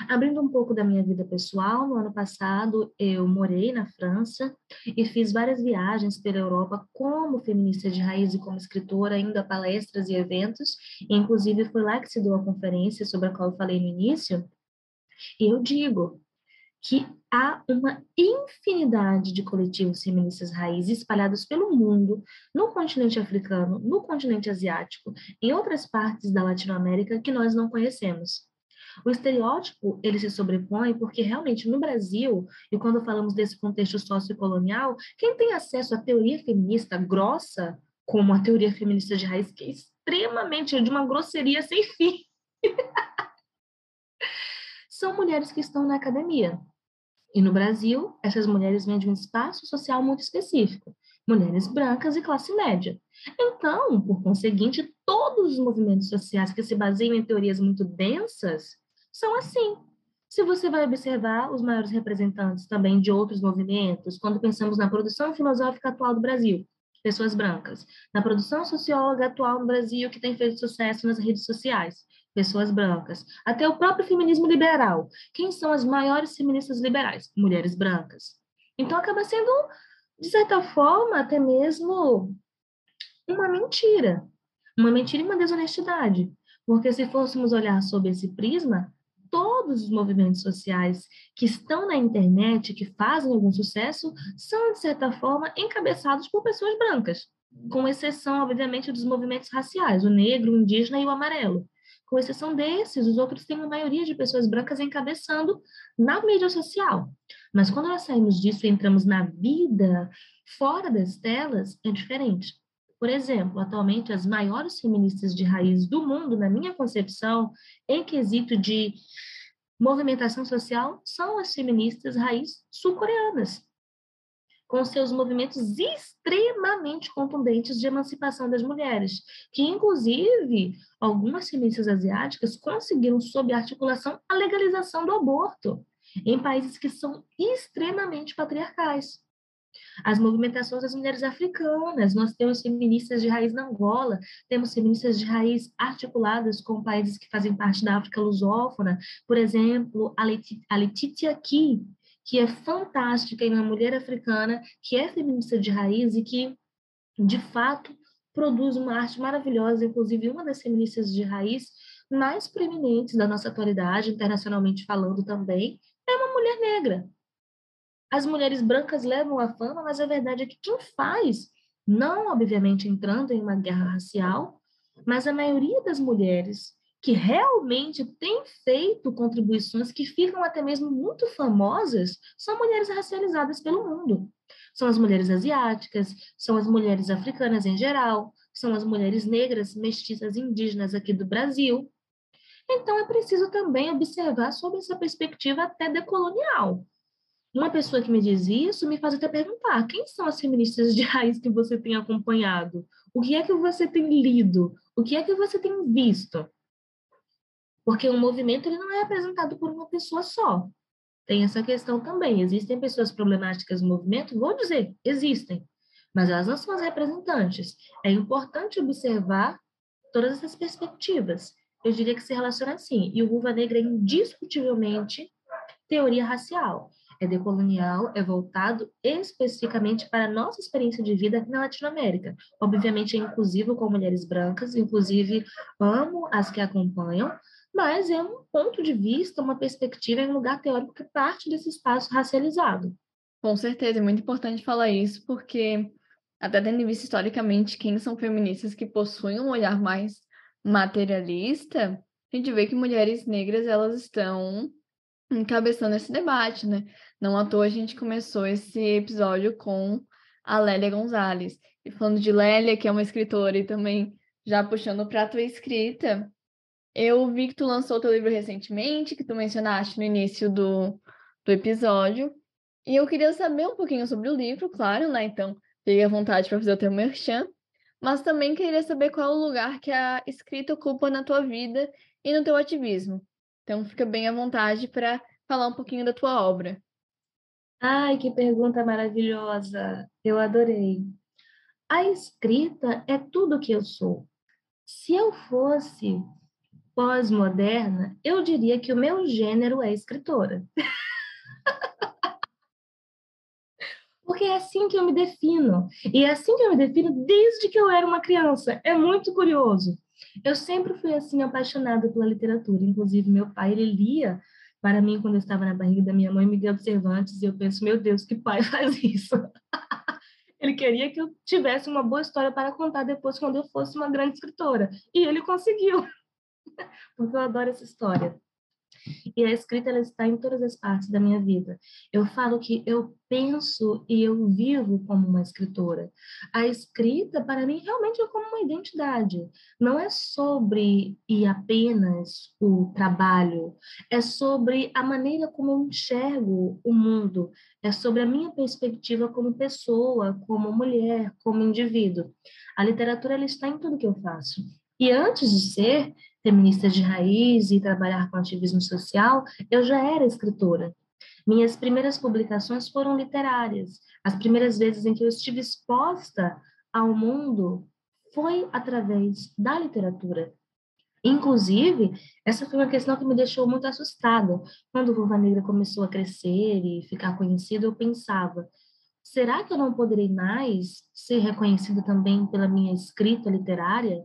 Speaker 2: Abrindo um pouco da minha vida pessoal, no ano passado eu morei na França e fiz várias viagens pela Europa como feminista de raiz e como escritora, indo a palestras e eventos. E, inclusive, foi lá que se deu a conferência sobre a qual eu falei no início. E eu digo que há uma infinidade de coletivos feministas raízes espalhados pelo mundo, no continente africano, no continente asiático, em outras partes da Latinoamérica que nós não conhecemos. O estereótipo, ele se sobrepõe porque realmente no Brasil, e quando falamos desse contexto sociocolonial, quem tem acesso à teoria feminista grossa, como a teoria feminista de raiz, que é extremamente de uma grosseria sem fim, são mulheres que estão na academia. E no Brasil, essas mulheres vêm de um espaço social muito específico, mulheres brancas e classe média. Então, por conseguinte, todos os movimentos sociais que se baseiam em teorias muito densas são assim. Se você vai observar os maiores representantes também de outros movimentos, quando pensamos na produção filosófica atual do Brasil, pessoas brancas, na produção socióloga atual no Brasil que tem feito sucesso nas redes sociais, pessoas brancas, até o próprio feminismo liberal. Quem são as maiores feministas liberais? Mulheres brancas. Então acaba sendo, de certa forma, até mesmo uma mentira. Uma mentira e uma desonestidade. Porque se fôssemos olhar sob esse prisma, todos os movimentos sociais que estão na internet, que fazem algum sucesso, são, de certa forma, encabeçados por pessoas brancas, com exceção, obviamente, dos movimentos raciais, o negro, o indígena e o amarelo. Com exceção desses, os outros têm uma maioria de pessoas brancas encabeçando na mídia social. Mas quando nós saímos disso e entramos na vida fora das telas, é diferente. Por exemplo, atualmente as maiores feministas de raiz do mundo, na minha concepção, em quesito de movimentação social, são as feministas raiz sul-coreanas, com seus movimentos extremamente contundentes de emancipação das mulheres, que inclusive algumas feministas asiáticas conseguiram sob articulação a legalização do aborto em países que são extremamente patriarcais. As movimentações das mulheres africanas, nós temos feministas de raiz na Angola, temos feministas de raiz articuladas com países que fazem parte da África lusófona, por exemplo, a, Leti a Letitia Ki, que é fantástica em uma mulher africana, que é feminista de raiz e que, de fato, produz uma arte maravilhosa, inclusive uma das feministas de raiz mais preeminentes da nossa atualidade, internacionalmente falando também, é uma mulher negra. As mulheres brancas levam a fama, mas a verdade é que quem faz, não obviamente entrando em uma guerra racial, mas a maioria das mulheres que realmente têm feito contribuições que ficam até mesmo muito famosas são mulheres racializadas pelo mundo. São as mulheres asiáticas, são as mulheres africanas em geral, são as mulheres negras, mestiças indígenas aqui do Brasil. Então é preciso também observar sob essa perspectiva até decolonial. Uma pessoa que me diz isso me faz até perguntar: quem são as feministas de raiz que você tem acompanhado? O que é que você tem lido? O que é que você tem visto? Porque o movimento ele não é apresentado por uma pessoa só. Tem essa questão também. Existem pessoas problemáticas no movimento? Vou dizer, existem. Mas elas não são as representantes. É importante observar todas essas perspectivas. Eu diria que se relaciona assim. E o Vulva Negra é indiscutivelmente teoria racial. É decolonial, é voltado especificamente para a nossa experiência de vida aqui na Latinoamérica. Obviamente é inclusivo com mulheres brancas, inclusive amo as que acompanham, mas é um ponto de vista, uma perspectiva em um lugar teórico que parte desse espaço racializado.
Speaker 1: Com certeza, é muito importante falar isso, porque até tendo visto historicamente quem são feministas que possuem um olhar mais materialista, a gente vê que mulheres negras elas estão encabeçando esse debate, né? Não à toa a gente começou esse episódio com a Lélia Gonzalez. E falando de Lélia, que é uma escritora e também já puxando para a tua escrita, eu vi que tu lançou teu livro recentemente, que tu mencionaste no início do, do episódio. E eu queria saber um pouquinho sobre o livro, claro, né? Então, fique à vontade para fazer o teu merchan. Mas também queria saber qual é o lugar que a escrita ocupa na tua vida e no teu ativismo. Então, fica bem à vontade para falar um pouquinho da tua obra.
Speaker 2: Ai, que pergunta maravilhosa! Eu adorei. A escrita é tudo que eu sou. Se eu fosse pós-moderna, eu diria que o meu gênero é escritora. Porque é assim que eu me defino. E é assim que eu me defino desde que eu era uma criança. É muito curioso. Eu sempre fui assim apaixonada pela literatura. Inclusive, meu pai, ele lia para mim quando eu estava na barriga da minha mãe, Miguel Cervantes, e eu penso, meu Deus, que pai faz isso? ele queria que eu tivesse uma boa história para contar depois quando eu fosse uma grande escritora. E ele conseguiu. porque eu adoro essa história. E a escrita ela está em todas as partes da minha vida. Eu falo que eu penso e eu vivo como uma escritora. A escrita, para mim, realmente é como uma identidade. Não é sobre e apenas o trabalho, é sobre a maneira como eu enxergo o mundo, é sobre a minha perspectiva como pessoa, como mulher, como indivíduo. A literatura ela está em tudo que eu faço. E antes de ser feminista de raiz e trabalhar com ativismo social, eu já era escritora. Minhas primeiras publicações foram literárias. As primeiras vezes em que eu estive exposta ao mundo foi através da literatura. Inclusive, essa foi uma questão que me deixou muito assustada. Quando o Vulva Negra começou a crescer e ficar conhecido, eu pensava, será que eu não poderei mais ser reconhecida também pela minha escrita literária?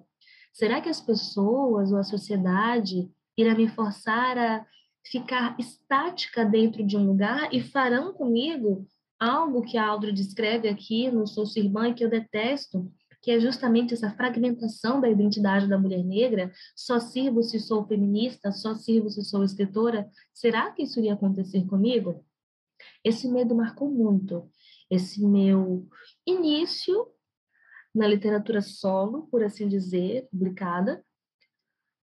Speaker 2: Será que as pessoas ou a sociedade irá me forçar a ficar estática dentro de um lugar e farão comigo algo que a Aldro descreve aqui no Sou Sua Irmã que eu detesto, que é justamente essa fragmentação da identidade da mulher negra, só sirvo se sou feminista, só sirvo se sou escritora, será que isso iria acontecer comigo? Esse medo marcou muito. Esse meu início na literatura solo, por assim dizer, publicada.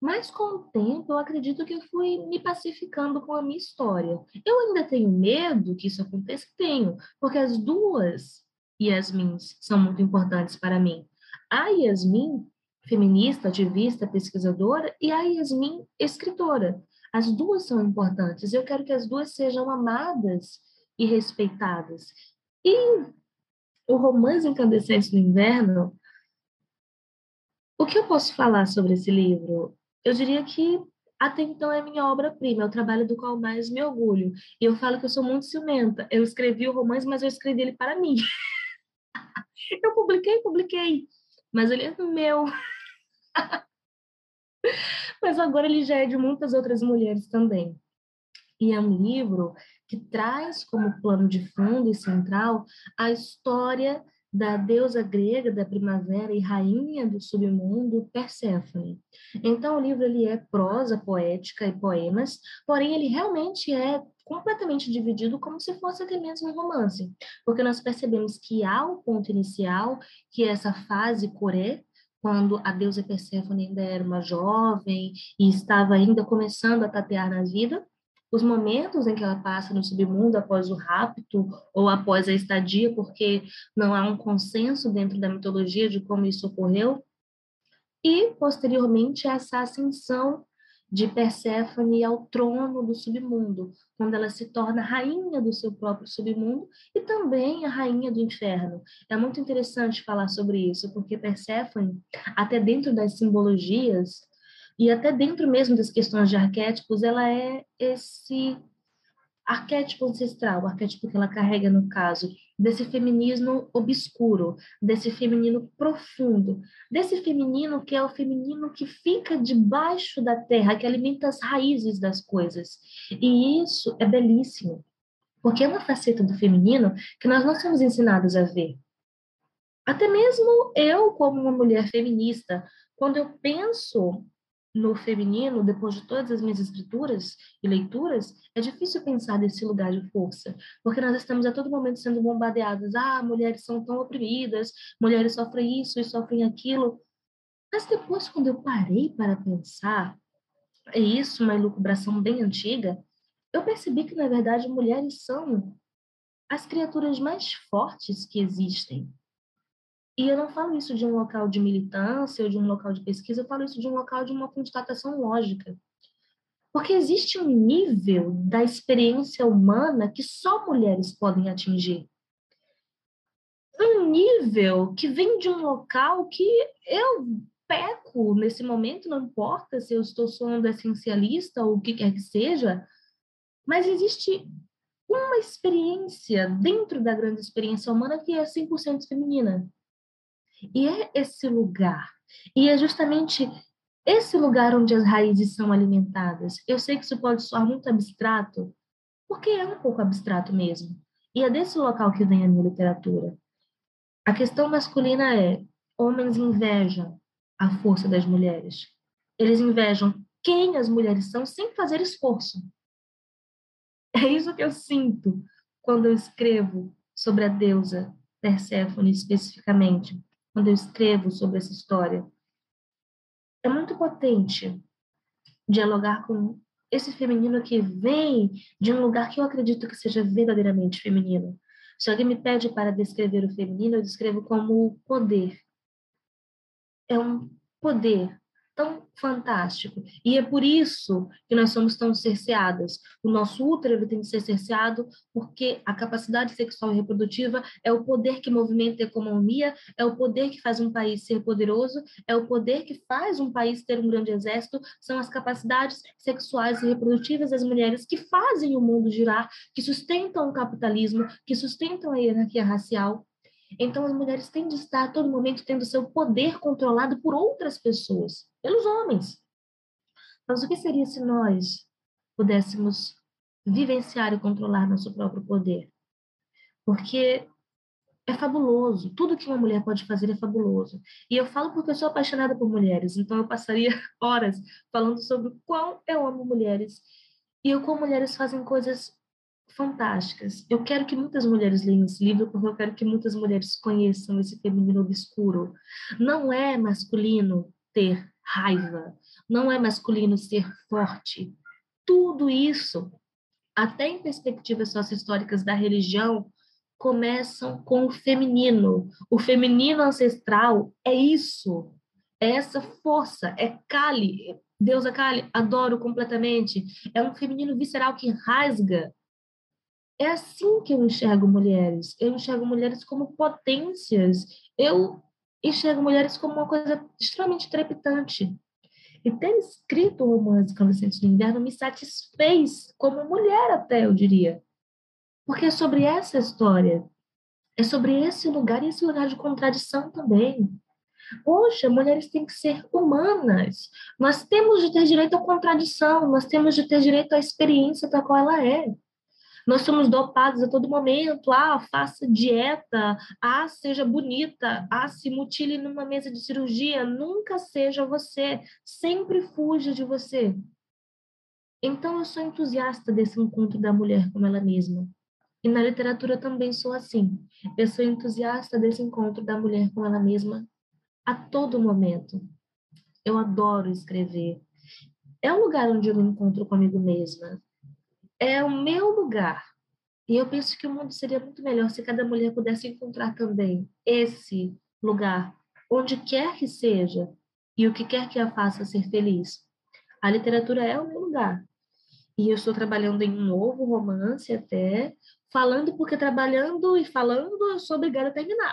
Speaker 2: Mas com o tempo, eu acredito que eu fui me pacificando com a minha história. Eu ainda tenho medo que isso aconteça? Tenho, porque as duas Yasmins são muito importantes para mim. A Yasmin, feminista, ativista, pesquisadora, e a Yasmin, escritora. As duas são importantes. Eu quero que as duas sejam amadas e respeitadas. E o romance incandescente do inverno, o que eu posso falar sobre esse livro? Eu diria que até então é minha obra-prima, é o trabalho do qual mais me orgulho. E eu falo que eu sou muito ciumenta. Eu escrevi o romance, mas eu escrevi ele para mim. eu publiquei, publiquei, mas ele é meu. mas agora ele já é de muitas outras mulheres também. E é um livro que traz como plano de fundo e central a história da deusa grega da primavera e rainha do submundo, Perséfone. Então, o livro ele é prosa poética e poemas, porém ele realmente é completamente dividido como se fosse até mesmo um romance, porque nós percebemos que há o ponto inicial, que é essa fase coré, quando a deusa Perséfone ainda era uma jovem e estava ainda começando a tatear na vida, os momentos em que ela passa no submundo após o rapto ou após a estadia, porque não há um consenso dentro da mitologia de como isso ocorreu, e posteriormente essa ascensão de Perséfone ao trono do submundo, quando ela se torna rainha do seu próprio submundo e também a rainha do inferno. É muito interessante falar sobre isso, porque Perséfone, até dentro das simbologias e até dentro mesmo das questões de arquétipos, ela é esse arquétipo ancestral, o arquétipo que ela carrega no caso, desse feminismo obscuro, desse feminino profundo, desse feminino que é o feminino que fica debaixo da terra, que alimenta as raízes das coisas. E isso é belíssimo, porque é uma faceta do feminino que nós não somos ensinados a ver. Até mesmo eu, como uma mulher feminista, quando eu penso no feminino, depois de todas as minhas escrituras e leituras, é difícil pensar nesse lugar de força, porque nós estamos a todo momento sendo bombardeadas. Ah, mulheres são tão oprimidas, mulheres sofrem isso e sofrem aquilo. Mas depois, quando eu parei para pensar, é isso uma elucubração bem antiga, eu percebi que, na verdade, mulheres são as criaturas mais fortes que existem. E eu não falo isso de um local de militância ou de um local de pesquisa, eu falo isso de um local de uma constatação lógica. Porque existe um nível da experiência humana que só mulheres podem atingir. Um nível que vem de um local que eu peco nesse momento, não importa se eu estou soando essencialista ou o que quer que seja, mas existe uma experiência dentro da grande experiência humana que é 100% feminina. E é esse lugar. E é justamente esse lugar onde as raízes são alimentadas. Eu sei que isso pode soar muito abstrato, porque é um pouco abstrato mesmo. E é desse local que vem a minha literatura. A questão masculina é: homens invejam a força das mulheres. Eles invejam quem as mulheres são sem fazer esforço. É isso que eu sinto quando eu escrevo sobre a deusa Perséfone especificamente quando eu escrevo sobre essa história. É muito potente dialogar com esse feminino que vem de um lugar que eu acredito que seja verdadeiramente feminino. Se alguém me pede para descrever o feminino, eu descrevo como poder. É um poder tão fantástico. E é por isso que nós somos tão cerceadas. O nosso útero tem que ser cerceado porque a capacidade sexual e reprodutiva é o poder que movimenta a economia, é o poder que faz um país ser poderoso, é o poder que faz um país ter um grande exército, são as capacidades sexuais e reprodutivas das mulheres que fazem o mundo girar, que sustentam o capitalismo, que sustentam a hierarquia racial. Então, as mulheres têm de estar a todo momento tendo seu poder controlado por outras pessoas, pelos homens. Mas o que seria se nós pudéssemos vivenciar e controlar nosso próprio poder? Porque é fabuloso. Tudo que uma mulher pode fazer é fabuloso. E eu falo porque eu sou apaixonada por mulheres, então eu passaria horas falando sobre quão eu amo mulheres e o quão mulheres fazem coisas fantásticas. Eu quero que muitas mulheres leiam esse livro porque eu quero que muitas mulheres conheçam esse feminino obscuro. Não é masculino ter raiva, não é masculino ser forte. Tudo isso, até em perspectivas sociohistóricas da religião, começam com o feminino. O feminino ancestral é isso, é essa força, é Kali, deusa Kali, adoro completamente. É um feminino visceral que rasga É assim que eu enxergo mulheres. Eu enxergo mulheres como potências. Eu enxergo mulheres como uma coisa extremamente trepidante. E ter escrito o romance Adolescentes do Inverno me satisfez como mulher até, eu diria. Porque é sobre essa história. É sobre esse lugar e esse lugar de contradição também. Poxa, mulheres têm que ser humanas. Nós temos de ter direito à contradição, nós temos de ter direito à experiência da qual ela é. Nós somos dopados a todo momento. Ah, faça dieta. Ah, seja bonita. Ah, se mutile numa mesa de cirurgia. Nunca seja você. Sempre fuja de você. Então, eu sou entusiasta desse encontro da mulher com ela mesma. E na literatura também sou assim. Eu sou entusiasta desse encontro da mulher com ela mesma a todo momento. Eu adoro escrever. É um lugar onde eu me encontro comigo mesma é o meu lugar. E eu penso que o mundo seria muito melhor se cada mulher pudesse encontrar também esse lugar, onde quer que seja, e o que quer que a faça ser feliz. A literatura é o meu lugar. E eu estou trabalhando em um novo romance até, falando porque trabalhando e falando eu sou obrigada a terminar.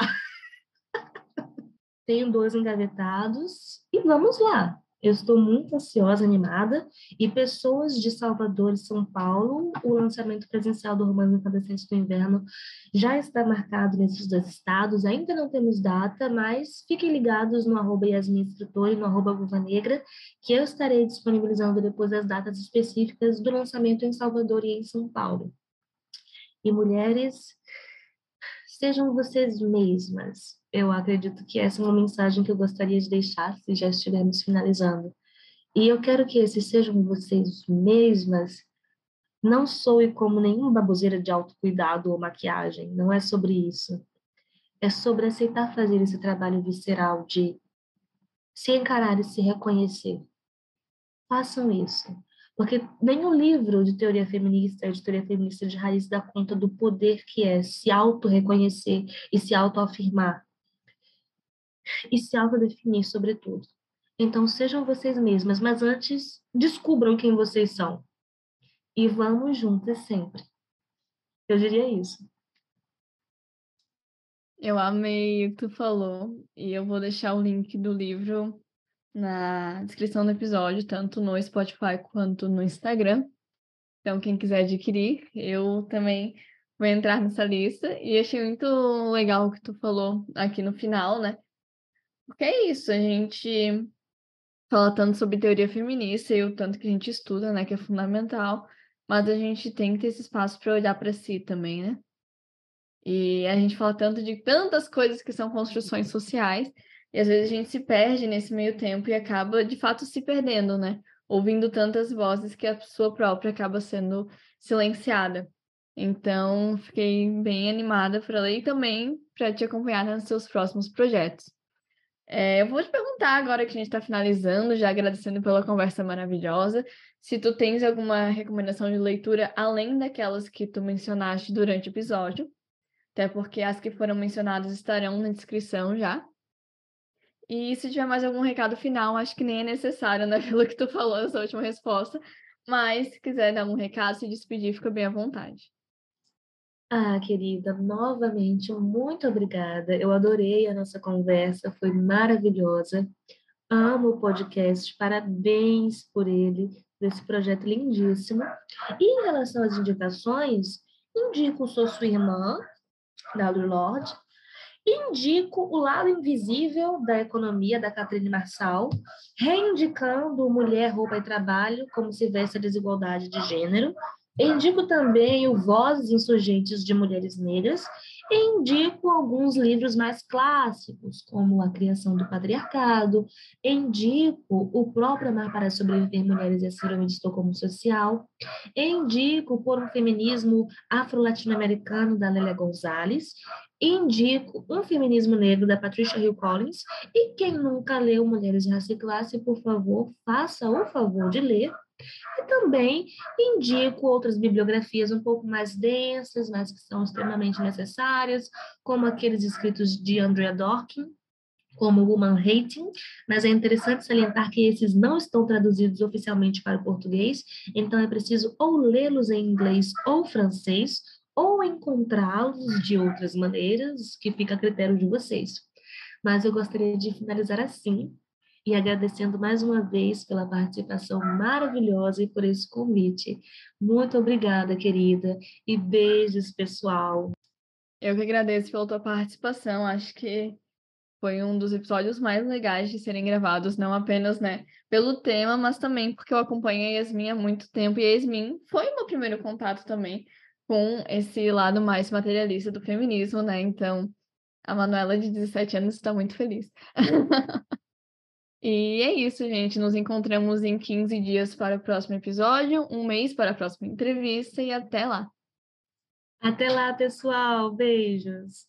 Speaker 2: Tenho dois engavetados e vamos lá. Eu estou muito ansiosa, animada, e pessoas de Salvador e São Paulo, o lançamento presencial do Romano Incandescente do Inverno já está marcado nesses dois estados, ainda não temos data, mas fiquem ligados no arroba Yasmin Escritor e no arroba Viva Negra, que eu estarei disponibilizando depois as datas específicas do lançamento em Salvador e em São Paulo. E mulheres, sejam vocês mesmas, eu acredito que essa é uma mensagem que eu gostaria de deixar se já estivermos finalizando. E eu quero que esses sejam vocês mesmas. Não soe como nenhuma baboseira de autocuidado ou maquiagem, não é sobre isso. É sobre aceitar fazer esse trabalho visceral de se encarar e se reconhecer. Façam isso. Porque nenhum livro de teoria feminista, de teoria feminista de raiz, dá conta do poder que é se auto-reconhecer e se auto-afirmar e se autodefinir, sobretudo. Então, sejam vocês mesmas, mas antes, descubram quem vocês são. E vamos juntas sempre. Eu diria isso.
Speaker 1: Eu amei o que tu falou, e eu vou deixar o link do livro na descrição do episódio, tanto no Spotify quanto no Instagram. Então, quem quiser adquirir, eu também vou entrar nessa lista. E achei muito legal o que tu falou aqui no final, né? Porque é isso, a gente fala tanto sobre teoria feminista e o tanto que a gente estuda, né, que é fundamental, mas a gente tem que ter esse espaço para olhar para si também, né? E a gente fala tanto de tantas coisas que são construções sociais, e às vezes a gente se perde nesse meio tempo e acaba de fato se perdendo, né? Ouvindo tantas vozes que a sua própria acaba sendo silenciada. Então, fiquei bem animada para ler e também para te acompanhar nos seus próximos projetos. É, eu vou te perguntar agora que a gente está finalizando, já agradecendo pela conversa maravilhosa, se tu tens alguma recomendação de leitura além daquelas que tu mencionaste durante o episódio, até porque as que foram mencionadas estarão na descrição já. E se tiver mais algum recado final, acho que nem é necessário, né, pelo que tu falou nessa última resposta, mas se quiser dar um recado, se despedir, fica bem à vontade.
Speaker 2: Ah, querida, novamente, muito obrigada. Eu adorei a nossa conversa, foi maravilhosa. Amo o podcast, parabéns por ele, por esse projeto lindíssimo. E em relação às indicações, indico Sou Sua Irmã, da Lorde, indico O Lado Invisível da Economia, da Catherine Marçal, reindicando Mulher, Roupa e Trabalho, como se veste a desigualdade de gênero, Indico também o Vozes Insurgentes de Mulheres Negras indico alguns livros mais clássicos, como A Criação do Patriarcado, indico o próprio Amar para Sobreviver Mulheres e a Síndrome de Estocolmo Social, indico Por um Feminismo Afro-Latino-Americano, da Lélia Gonzalez, indico Um Feminismo Negro, da Patricia Hill Collins, e quem nunca leu Mulheres Raça e Classe, por favor, faça o favor de ler, e também indico outras bibliografias um pouco mais densas, mas que são extremamente necessárias, como aqueles escritos de Andrea Dworkin, como Woman Hating, mas é interessante salientar que esses não estão traduzidos oficialmente para o português, então é preciso ou lê-los em inglês ou francês, ou encontrá-los de outras maneiras, que fica a critério de vocês. Mas eu gostaria de finalizar assim, e agradecendo mais uma vez pela participação maravilhosa e por esse convite. Muito obrigada, querida, e beijos, pessoal.
Speaker 1: Eu que agradeço pela tua participação. Acho que foi um dos episódios mais legais de serem gravados, não apenas, né, pelo tema, mas também porque eu acompanho a Yasmin há muito tempo e a Yasmin foi meu primeiro contato também com esse lado mais materialista do feminismo, né? Então, a Manuela de 17 anos está muito feliz. E é isso, gente. Nos encontramos em 15 dias para o próximo episódio, um mês para a próxima entrevista e até lá.
Speaker 2: Até lá, pessoal. Beijos.